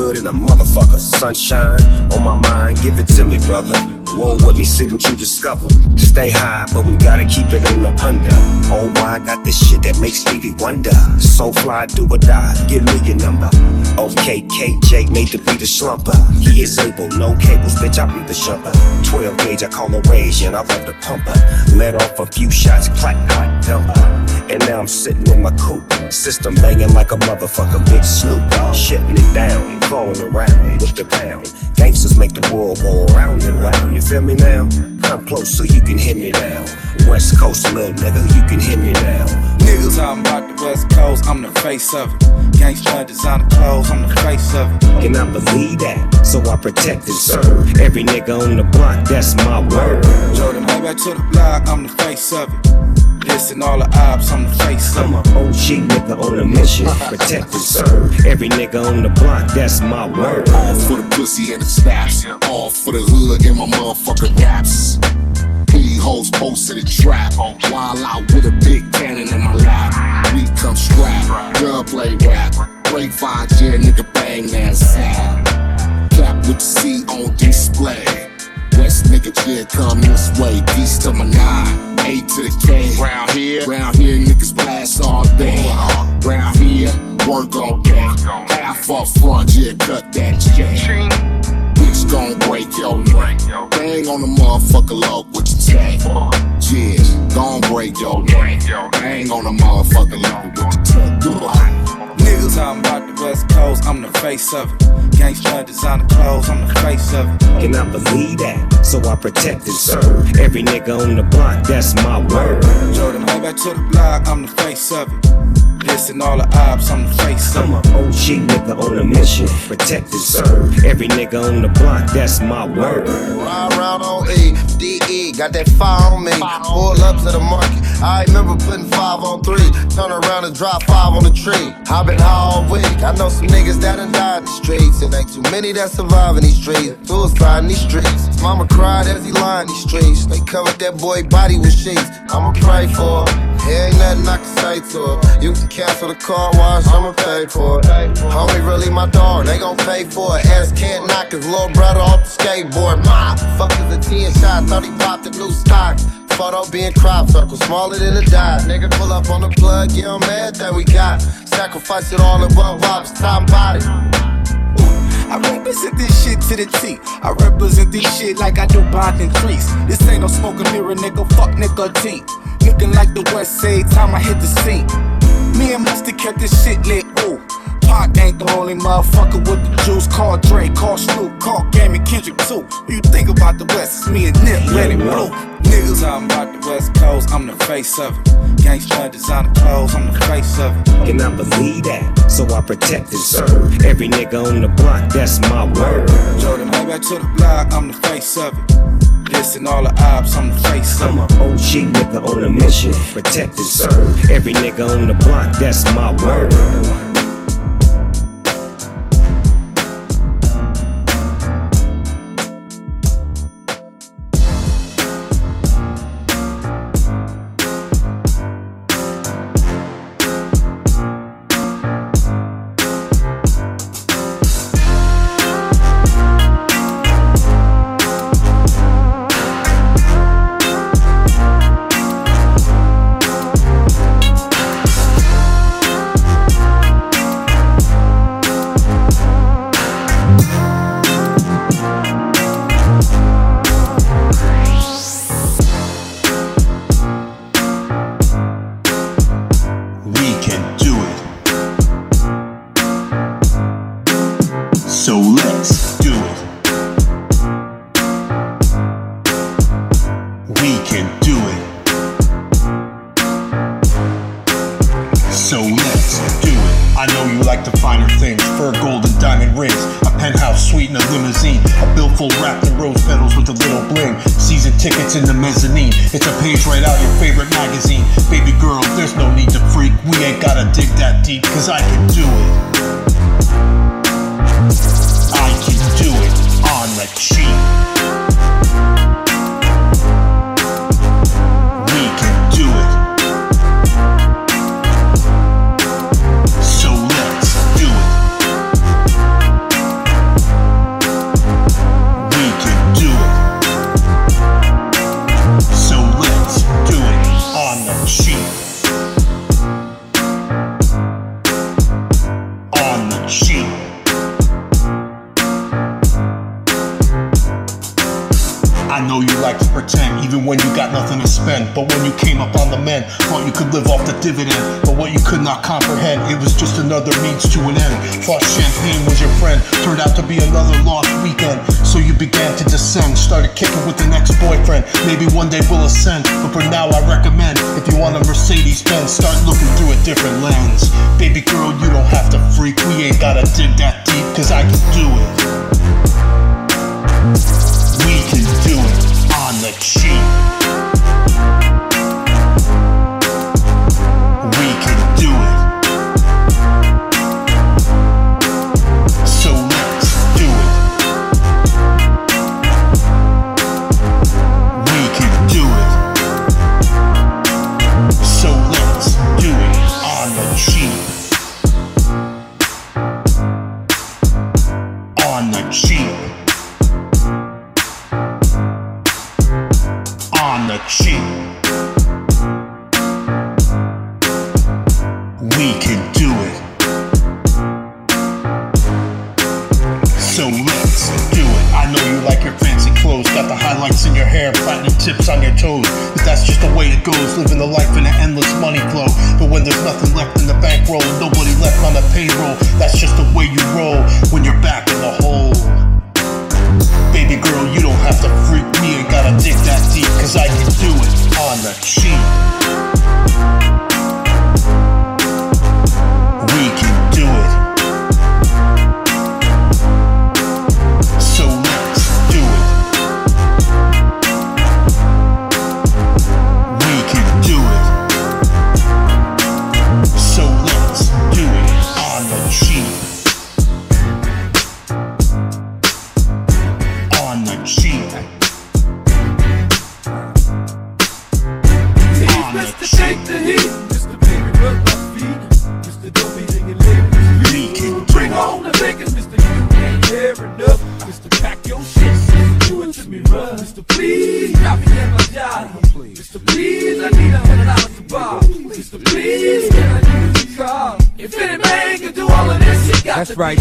Good in a motherfucker. Sunshine on my mind, give it to me, brother. Roll with me, see what you discover. Stay high, but we gotta keep it in the under. Oh, I got this shit that makes Stevie wonder. So fly, do or die, give me your number. Okay, KJ made to be the slumper. He is able, no cables, bitch, I be the shumper. 12 gauge, I call a rage, and I love the pumper. Let off a few shots, clack, clack, dumper. And now I'm sitting in my coupe. System banging like a motherfucker, big Snoop. Shutting it down, crawling around with the pound. Gangsters make the world go round and round. You feel me now? Come close so you can hear me now. West Coast little nigga, you can hear me now. Niggas talking about the West Coast, I'm the face of it. Gangsta designer clothes, I'm the face of it. Can I believe that? So I protect and serve. Every nigga on the block, that's my word. Jordan, back to the block, I'm the face of it. Listen, all the ops, I'm the face I'm a OG nigga on a mission. Protect and serve. Every nigga on the block, that's my word. All for the pussy and the snaps. All for the hood and my motherfucking raps. P hoes posted a trap. While out with a big cannon in my lap. We come strap. Gun play rap. Break five year nigga bang that sad. Cap with the C on display. West nigga yeah come this way. East to my nine. A to the K. Round here. Round here niggas blast all day. Round here work all day. Half up front yeah cut that check. Bitch gon' break your neck. Bang on the motherfucker low, what you say? Yeah, gon' break your neck. Bang on the motherfucker low, what you say? Goodbye. Niggas talking about the West Coast, I'm the face of it. Gangsta designer clothes, I'm the face of it. Can I believe that? So I protect and serve. Every nigga on the block, that's my word. Jordan, way back to the block, I'm the face of it. Listen, all the ops, I'm the face of I'm it. a OG nigga on a mission. Protect and serve. Every nigga on the block, that's my word. Ride around on E, DE, got that fire on me. Pull up to the market. I remember putting five on three. Turn around and drop five on the tree. i been high all week. I know some niggas that done died in the streets. And ain't too many that survive in these streets. Suicide in these streets. Mama cried as he lined these streets. They covered that boy body with sheets. I'ma pray for him. There ain't nothing I can say to her. You can cancel the car wash, I'ma pay for it. Homie, really my dog, they gon' pay for it. Ass can't knock his little brother off the skateboard. My fuck is a 10 shot, thought he popped a new stock. Photo being crop circle, smaller than a dot. Nigga, pull up on the plug, yeah, I'm mad that we got. Sacrifice it all in one box, top body. I represent this shit to the T. I represent this shit like I do bond and trees. This ain't no smoking mirror, nigga. Fuck nigga T. Looking like the West Side time I hit the scene. Me and Mustard kept this shit lit. Pac ain't the only motherfucker with the juice. Call Dre, call Snoop, call Gammy Kendrick too. You think about the West, it's me and Nip, Lenny Blue. Niggas talking about the West Coast, I'm the face of it. Gangsta designer clothes, I'm the face of it. And I believe that, so I protect and serve. Every nigga on the block, that's my word. Jordan, back to the block, I'm the face of it. This and all the ops, I'm the face of I'm it. a OG nigga on a mission, protect and serve. Every nigga on the block, that's my word. I know you like to pretend, even when you got nothing to spend. But when you came up on the men, thought you could live off the dividend. But what you could not comprehend, it was just another means to an end. Thought champagne was your friend, turned out to be another lost weekend. So you began to descend, started kicking with the next boyfriend. Maybe one day we'll ascend, but for now I recommend if you want a Mercedes Benz, start looking through a different lens. Baby girl, you don't have to freak, we ain't gotta dig that deep, cause I can do it. On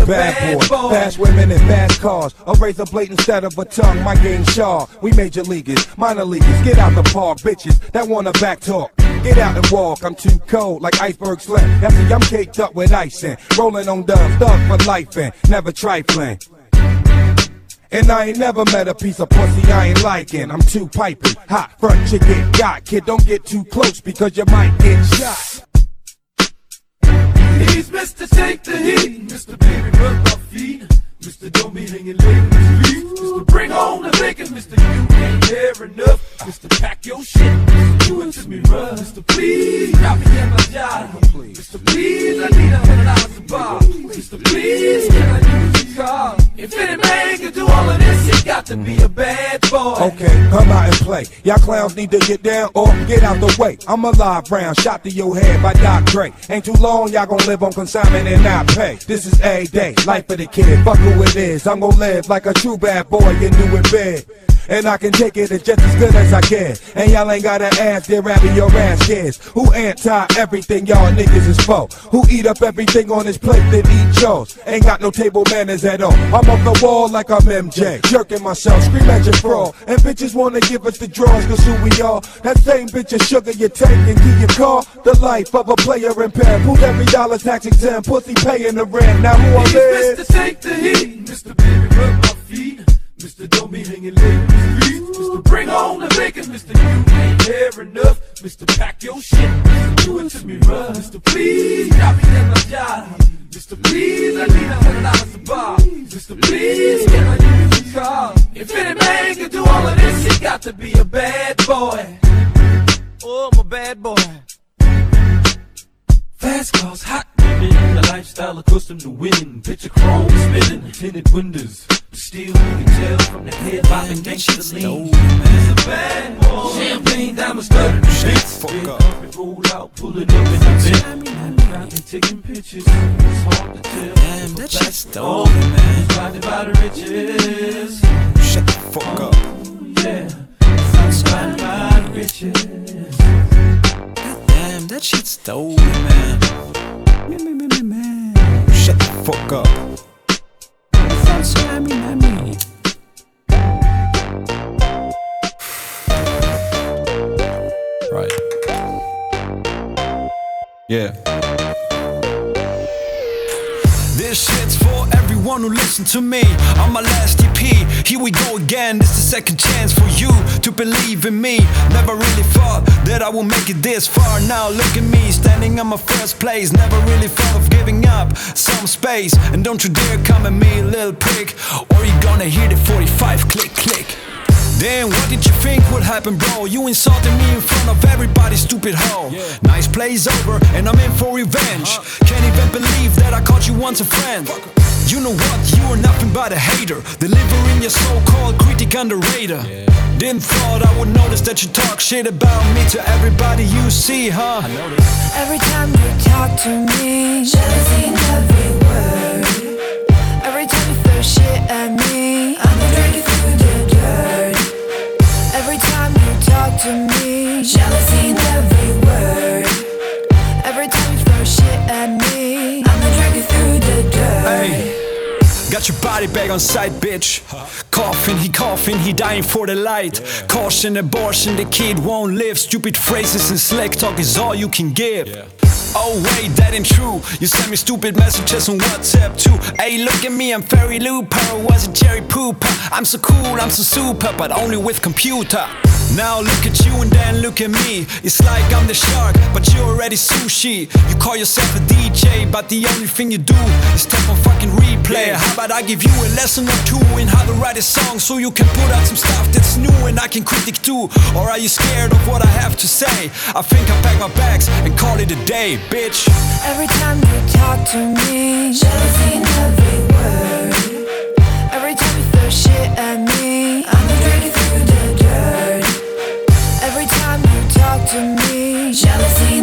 bad boy. Fast women and fast cars. A razor blade instead of a tongue. My game sharp. We major leaguers, minor leaguers. Get out the park, bitches that wanna back talk. Get out and walk, I'm too cold like iceberg slim. That's see, I'm caked up with ice and rolling on dubs, thug for life and never trifling. And I ain't never met a piece of pussy I ain't liking. I'm too piping, hot front get got. Kid, don't get too close because you might get shot. He's Mr. Take the Heat, Mr. Baby Rub My Feet, Mr. Don't Be Hanging Late, Mr. Bring On the Bacon, Mr. You Ain't There Enough, Mr. Pack Your Shit, Mr. Do It To Me Run, Mr. Please, Drop Me In My Job, Mr. Please, I need a hundred dollars to buy, Mr. Please, can I use your car? If any man can do all of this, he got to be a bad boy. Okay, come out and play. Y'all clowns need to get down or get out the way. I'm a live round, shot to your head by Doc Dre. Ain't too long, y'all gonna live on consignment and not pay. This is a day, life of the kid. Fuck who it is. I'm gon' live like a true bad boy and do it big. And I can take it just as good as I can. And y'all ain't gotta ask, they're rapping your ass kids. Who anti everything y'all niggas is for? Who eat up everything on his plate that eat yours? Ain't got no table manners at all. I'm off the wall like I'm MJ. Jerking myself, scream at your fraud. And bitches wanna give us the draws, cause who we are. That same bitch of sugar you take and keep your car. The life of a player in pen. Who's every dollar tax exempt? Pussy paying the rent. Now who I'm He's in? Mr. Take the Heat, Mr. Baby Rub My Feet, Mr. Don't Be Hanging Late, Mr. Bring On the Bacon, Mr. You Ain't There Enough, Mr. Pack Your Shit, Mr. Do It To Me Run, Mr. Please, Drop Me In My Job, Mr. Please, I need a hundred dollars to buy, Mr. Please, can I use your car? If any man can do all of this, he got to be a bad boy. Oh, I'm a bad boy. Fast cars, hot women, the lifestyle accustomed to winning. Picture chrome spinning, tinted windows. But still, you can tell from the head bobbing gangsta lean. He's a bad boy. Champagne diamonds studded the shits. Fuck up. roll out, pulling up in the. Counting, taking pictures. It's hard to tell. Damn, that shit's stolen, man. Blinded by the riches. Shut the fuck up. Oh, yeah. Blinded by the riches. Damn, that shit stolen, man, fuck up. Right. Yeah. Who to me on my last EP. Here we go again. This is the second chance for you to believe in me. Never really thought that I would make it this far. Now look at me standing on my first place. Never really thought of giving up some space. And don't you dare come at me, little prick, or you gonna hear the 45 click click. Damn, what did you think would happen, bro? You insulted me in front of everybody, stupid hoe. Nice play's over, and I'm in for revenge. Uh-huh. Can't even believe that I called you once a friend. You know what? You are nothing but a hater. Delivering your so-called critic underrated. Didn't thought I would notice that you talk shit about me to everybody you see, huh? Every time you talk to me, jealousy in every word. Every time you throw shit at me, I'ma drag you through the dirt. Every time you talk to me, jealousy in every Got your body bag on sight, bitch. Coughing, he coughing, he dying for the light. Caution, abortion, the kid won't live. Stupid phrases and slick talk is all you can give. Oh wait, that ain't true. You send me stupid messages on WhatsApp too. Hey, look at me, I'm Fairy Looper. Was it Jerry Pooper? I'm so cool, I'm so super, but only with computer. Now look at you and then look at me. It's like I'm the shark, but you're already sushi. You call yourself a DJ, but the only thing you do is tap on fucking replay. How about I give you a lesson or two in how to write a song so you can put out some stuff that's new and I can critique too? Or are you scared of what I have to say? I think I'll pack my bags and call it a day, bitch. Every time you talk to me, jealousy in every word. Every time you throw shit at me, I'ma drag you through the dirt. Every time you talk to me, jealousy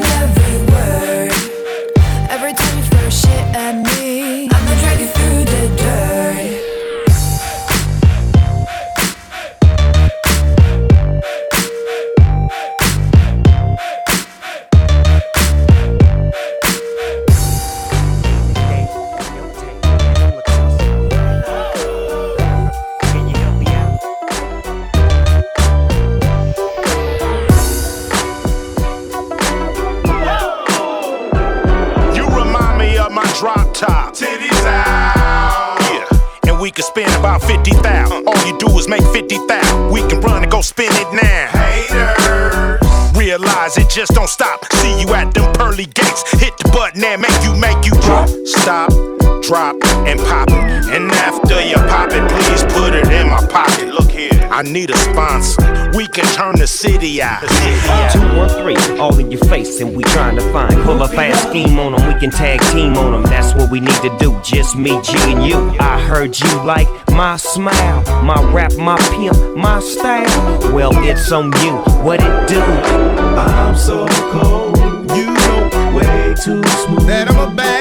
turn the city out. The city out. Two or three, all in your face, and we trying to find. Pull a fast scheme on them, we can tag team on them. That's what we need to do, just me, G, and you. I heard you like my smile, my rap, my pimp, my style. Well, it's on you. What it do? I'm so cold, you know, way too smooth. That I'm a bad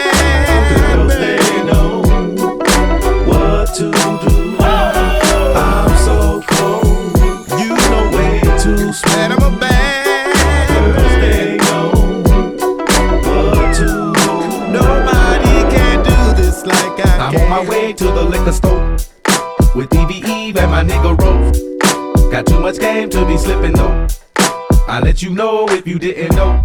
the liquor store with Eve and my nigga Rose. Got too much game to be slipping though. I let you know if you didn't know.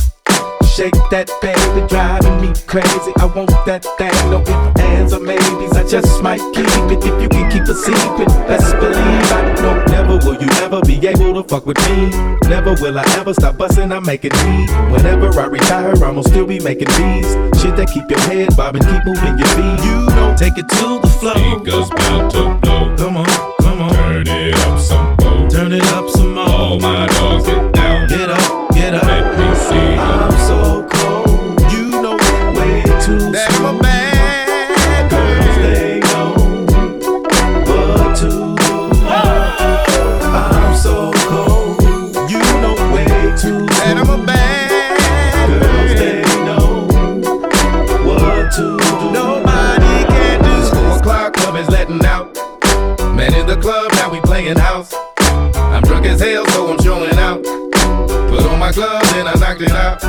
Shake that baby, driving me crazy. I want that thing, no ifs, ands, or maybes. I just might keep it if you can keep a secret. Best believe I know never will you ever be able to fuck with me. Never will I ever stop busting, I'm making me. Whenever I retire, I'ma still be making these. Shit that keep your head bobbing, keep moving your feet. You know, take it to the floor. Speakers bound to blow. Come on, come on. Turn it up some more. Turn it up some more. All my dogs get down. Get up, get up. Let me see. I'm so cold. You know way too That I'm bad Girls, they know what to do. I'm so cold. You know way too That I'm a bad Girls, they know what to do. Nobody can do four o'clock, club is letting out. Man in the club, now we playing house. I'm drunk as hell, so I'm showing out. Put on my gloves and I knocked it out.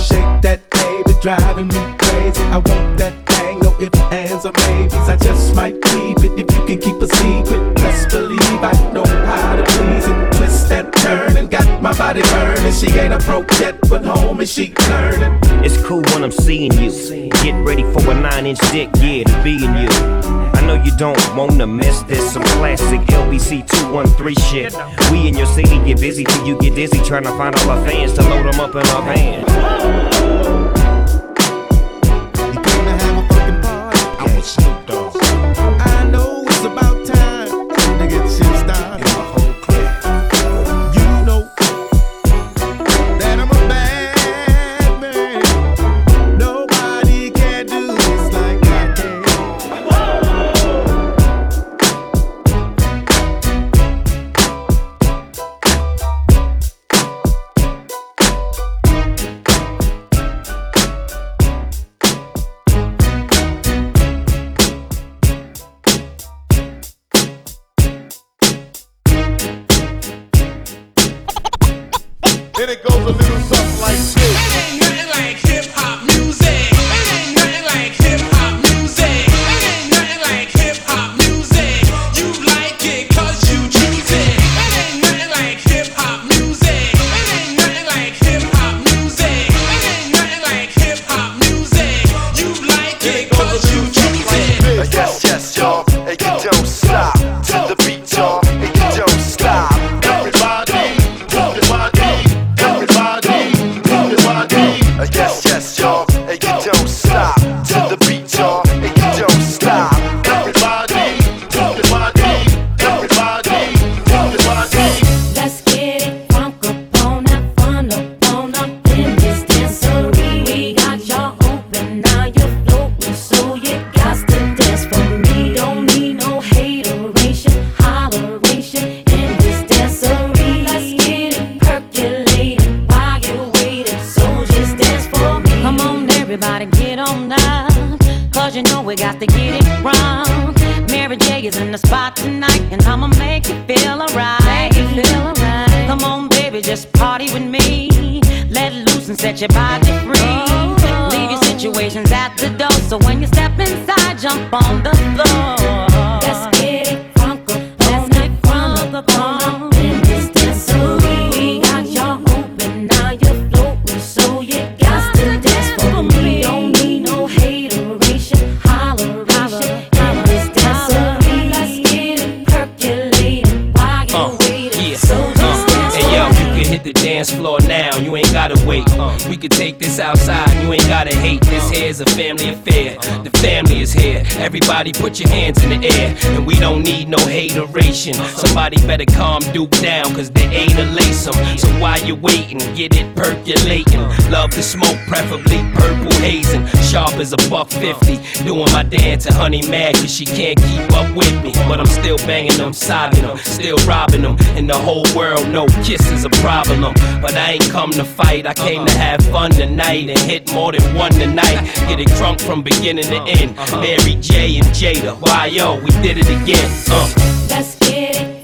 Shake that baby, driving me crazy. I want that thing, no ifs, ands, or maybes. I just might keep it if you can keep a secret. Best believe I know how to please it. Twist and turn and got my body burning. She ain't a broke yet, but home and she learning. It's cool when I'm seeing you. Get ready for a nine inch dick, yeah, to be in you. Know you don't wanna miss this. Some classic LBC 213 shit. We in your city get busy till you get dizzy trying to find all our fans to load them up in our van. Feel alright. Come on, baby, just party with me. Let loose and set your body Everybody put your hands in the air. And we don't need no hateration. Somebody better calm Duke down, cause they ain't a lace 'em. So while you waiting, get it percolating. Love the smoke, preferably purple hazing. Sharp as a buck fifty. Doing my dance and honey mad, cause she can't keep up with me. But I'm still banging them, sobbing them, still robbing them. And the whole world know kiss is a problem. But I ain't come to fight, I came to have fun tonight and hit more than one tonight. Get it drunk from beginning to end. Uh-huh. Uh-huh. Mary J and Jada, why yo, we did it again. Uh. Let's get it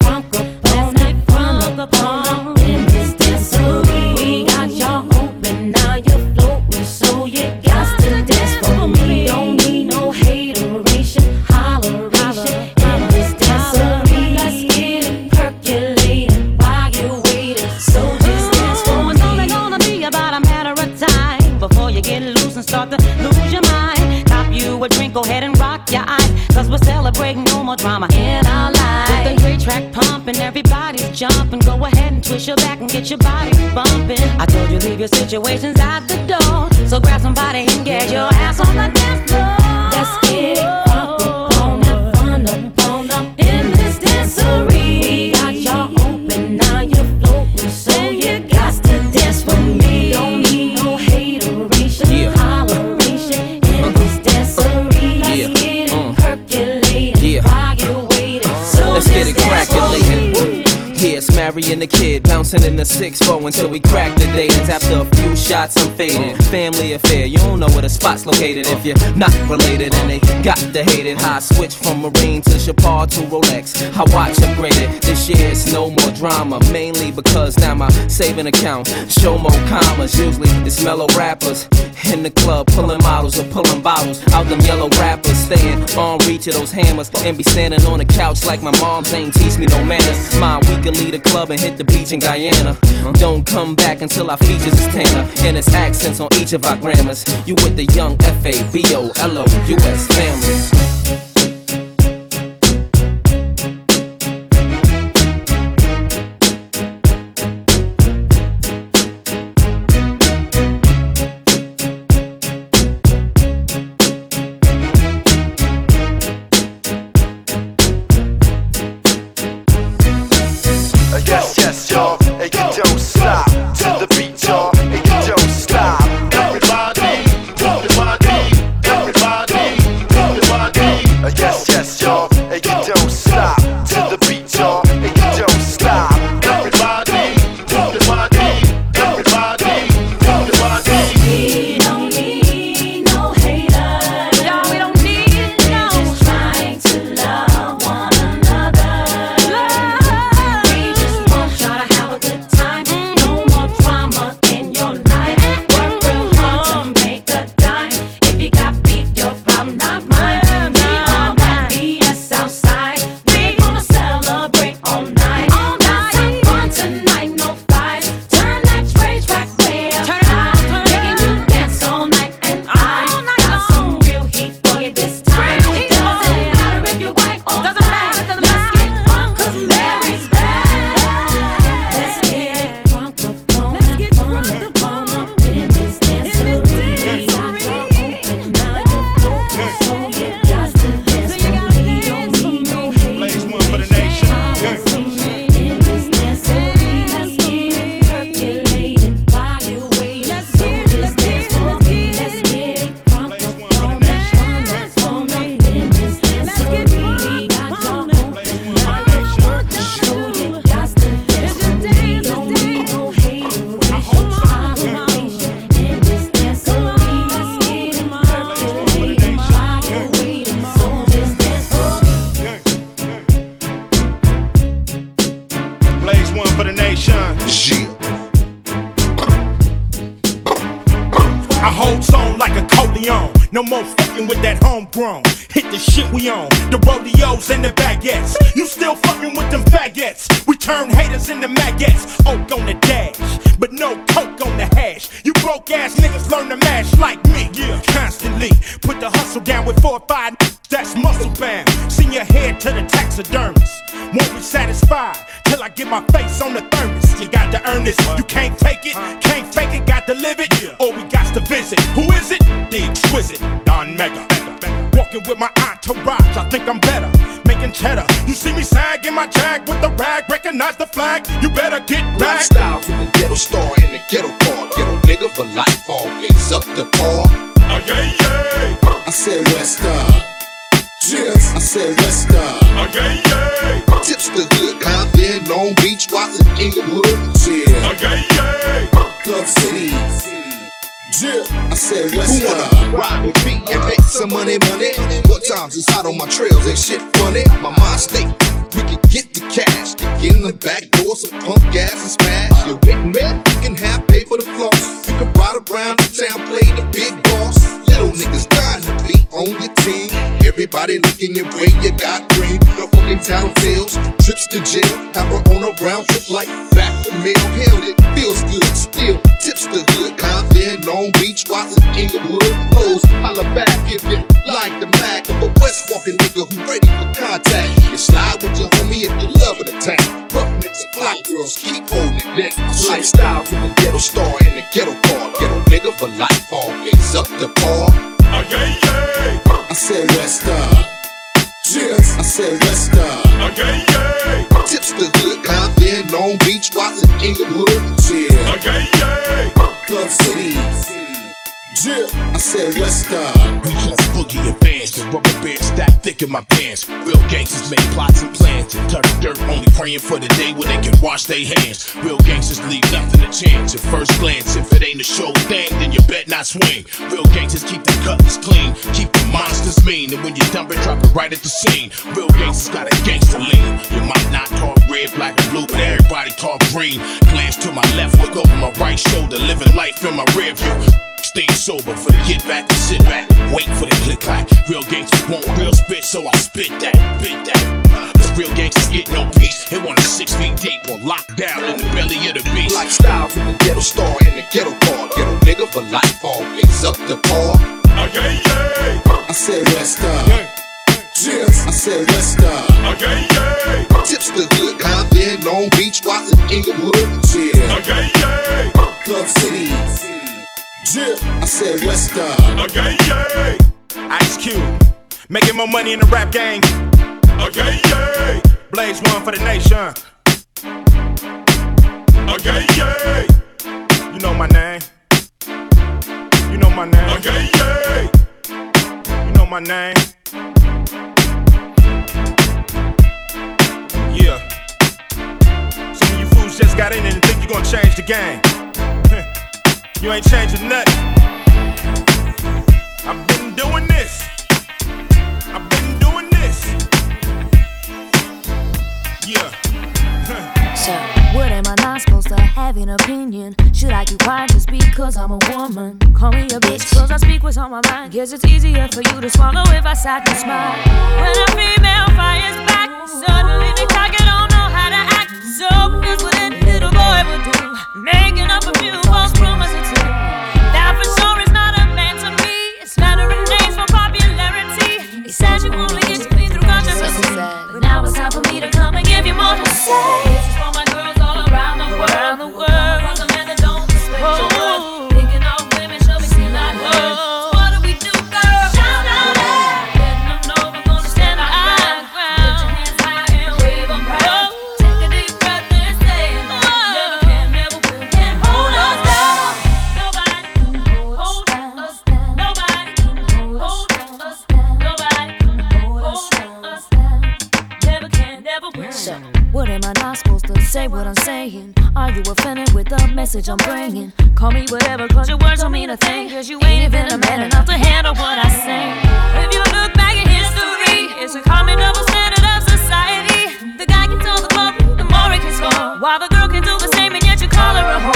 jumping. Go ahead and twist your back and get your body bumping. I told you leave your situations at the door. So grab somebody and get your ass on the dance floor. The 6-4 until we crack the dance. After a few shots, I'm faded. Family affair, you don't know where the spot's located if you're not related. And they got the hate it. I switch from Marine to Chopard to Rolex. I watch upgraded. This year it's no more drama. Mainly because now my saving account show more commas. Usually it's mellow rappers in the club pulling models or pulling bottles out them yellow rappers. Staying on reach of those hammers and be standing on the couch like my moms ain't teach me no manners. My we can leave the club and hit the beach in Guyana. Don't come back until our features is tanner and it's accents on each of our grammars. You with the young F A B O L O U S family. Homegrown. Hit the shit we own, The rodeos and the baguettes. You still fucking with them faggots. We turn haters into maggots. Oak on the dash, but no coke on the hash. You broke ass niggas learn to mash like me. Yeah, constantly. Put the hustle down with four or five. That's muscle bound. Send your head to the taxidermist. Won't be satisfied till I get my face on the thermos. You got to earn this. You can't take it, can't fake it, got to live it. Or we got to visit. Who is it? The exquisite Don Mega. With my entourage, I think I'm better. Making cheddar. You see me sag in my jag with the rag, recognize the flag. You better get back. Lifestyle from the ghetto star in the ghetto car. Ghetto nigga for life, always up the par. Oh, yeah, yeah. I said West uh, Cheers. I said West uh, Oh, yeah, yeah. Tips the hood, Compton, Long Beach, Watts and, Inglewood. Cheers. Oh, yeah, yeah. Club City. Yeah, I said Who wanna ride with me and make some money, money? What times is hot on my trails and shit funny? My mind state, we can get the cash, get in the back door, some pump gas and smash. You with me? You can have pay for the floss. You can ride around the town, play the big boss. Little niggas dying to on your team. Everybody looking your way, you got green. No fucking town sales, trips to jail. Her on a round trip like back to mail. Hell, it feels good. Still tips the hood, Compton, Long Beach, Watts and, Inglewood. Hoes, holla back if you like the Mac of a West walking nigga who ready for contact. You slide with your homie if you love of the tank. Rough niggas, fly girls, keep holding it neck. Lifestyle from the ghetto star in the ghetto car. Ghetto nigga for life, always up the par. Oh, yeah. I said West uh, Cheers. I said West uh, Oh, yeah. Tips the hood, Compton, Long Beach, Watts and, Inglewood. Yeah, yeah. Club City. Yeah, I said West uh, We just boogie advance, the rubber band stacked thick in my pants. Real gangsters make plots and plans touch dirt, only praying for the day when they can wash their hands. Real gangsters leave nothing to chance. At first glance, if it ain't a show thing, then you bet not swing. Real gangsters keep the cutlass clean, keep the monsters mean, and when you dump it, drop it right at the scene. Real gangsters got a gangster lean. You might not talk red, black, and blue, but everybody talk green. Glance to my left, look over my right shoulder, living life in my rear view. Stay sober for the get back and sit back. Wait for the click clack. Real gangsters want real spit, so I spit that, spit that. Cause real gangsters get no peace. They want a six feet deep or locked down in the belly of the beast. Lifestyle from the ghetto star and the ghetto car. Ghetto nigga for life, always up the par. Oh, yeah, yeah. I said West uh, Cheers. I said West uh, Oh, yeah, yeah. Tips the hood, Compton, Long Beach, Watts and, Inglewood. Cheers. Yeah, yeah. Club City. Yeah, I said West Oh, yeah. Ice Cube. Making more money in the rap game. Oh, yeah. Blaze one for the nation. Oh, yeah. You know my name. You know my name. Yeah, yeah. You know my name. Yeah. Some of you fools just got in and think you're gonna change the game. You ain't changing nothing. I've been doing this. I've been doing this. Yeah. So, what am I not supposed to have an opinion? Should I keep quiet just because I'm a woman? Call me a bitch, cause I speak what's on my mind. Guess it's easier for you to swallow if I sat and smile. When a female fires back, suddenly they talk and don't know how to act. So, here's what a little boy would do making up a few popularity. said you only get to me through controversy. But now it's time for me to come and give you more to say. This is for my girls all around the world. Say? What I'm saying? Are you offended with the message I'm bringing? Call me whatever, cause your words don't mean a thing. Cause you ain't even a man enough to handle what I say. If you look back at history, it's a common double standard of society. The guy can tell the glory, the more he can score. While the girl can do the same, and yet you call her a whore.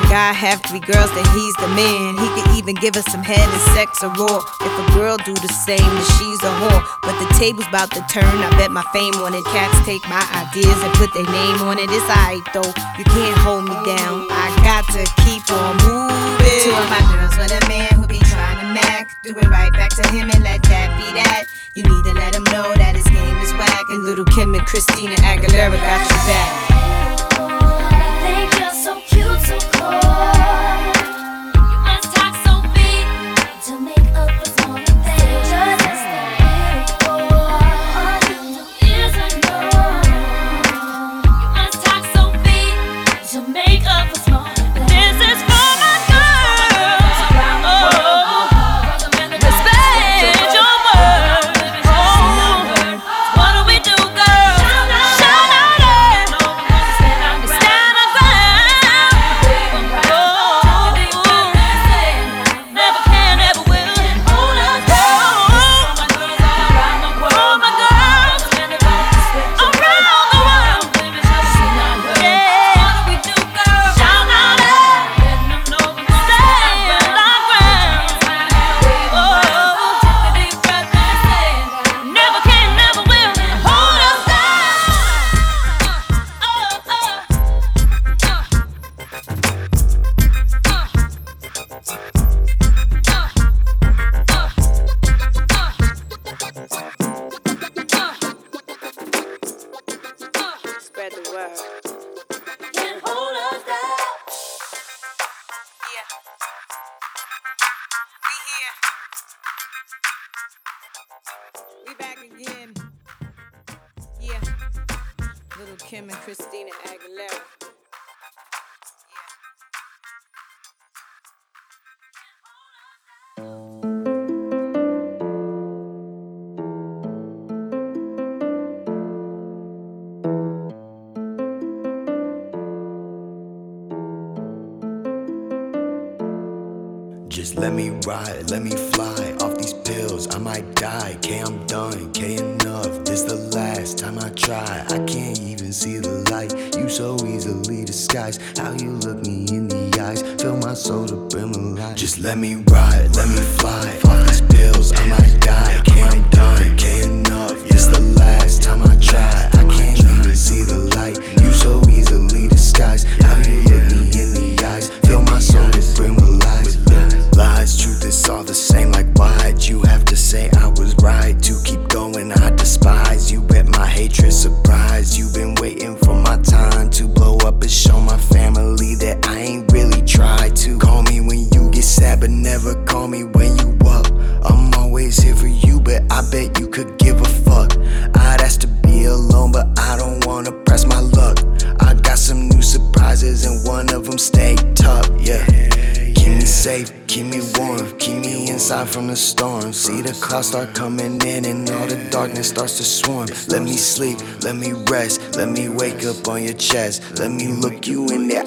A guy have three girls, then he's the man. He could even give us some head and sex or raw. If a girl do the same, then she's a whore. But the table's about to turn. I bet my fame on it. Cats take my ideas and put their name on it. It's alright though. You can't hold me down. I got to keep on moving. Two of my girls with a man who be trying to mac. Do it right back to him and let that be that. You need to let him know that his game is whack. And Lil' Kim and Christina Aguilera got your back. So cold. Spread ride, let me fly off these pills. I might die. K, I'm done. K, enough. This the last time I try. I can't even see the light. You so easily disguised. How you look me in the eyes. Fill my soul to brim of light. Just let me ride, let me fly off these pills. I might die. K, I'm done. K, enough. Clouds start coming in and all the darkness starts to swarm. Let me sleep, let me rest, let me wake up on your chest. Let me look you in the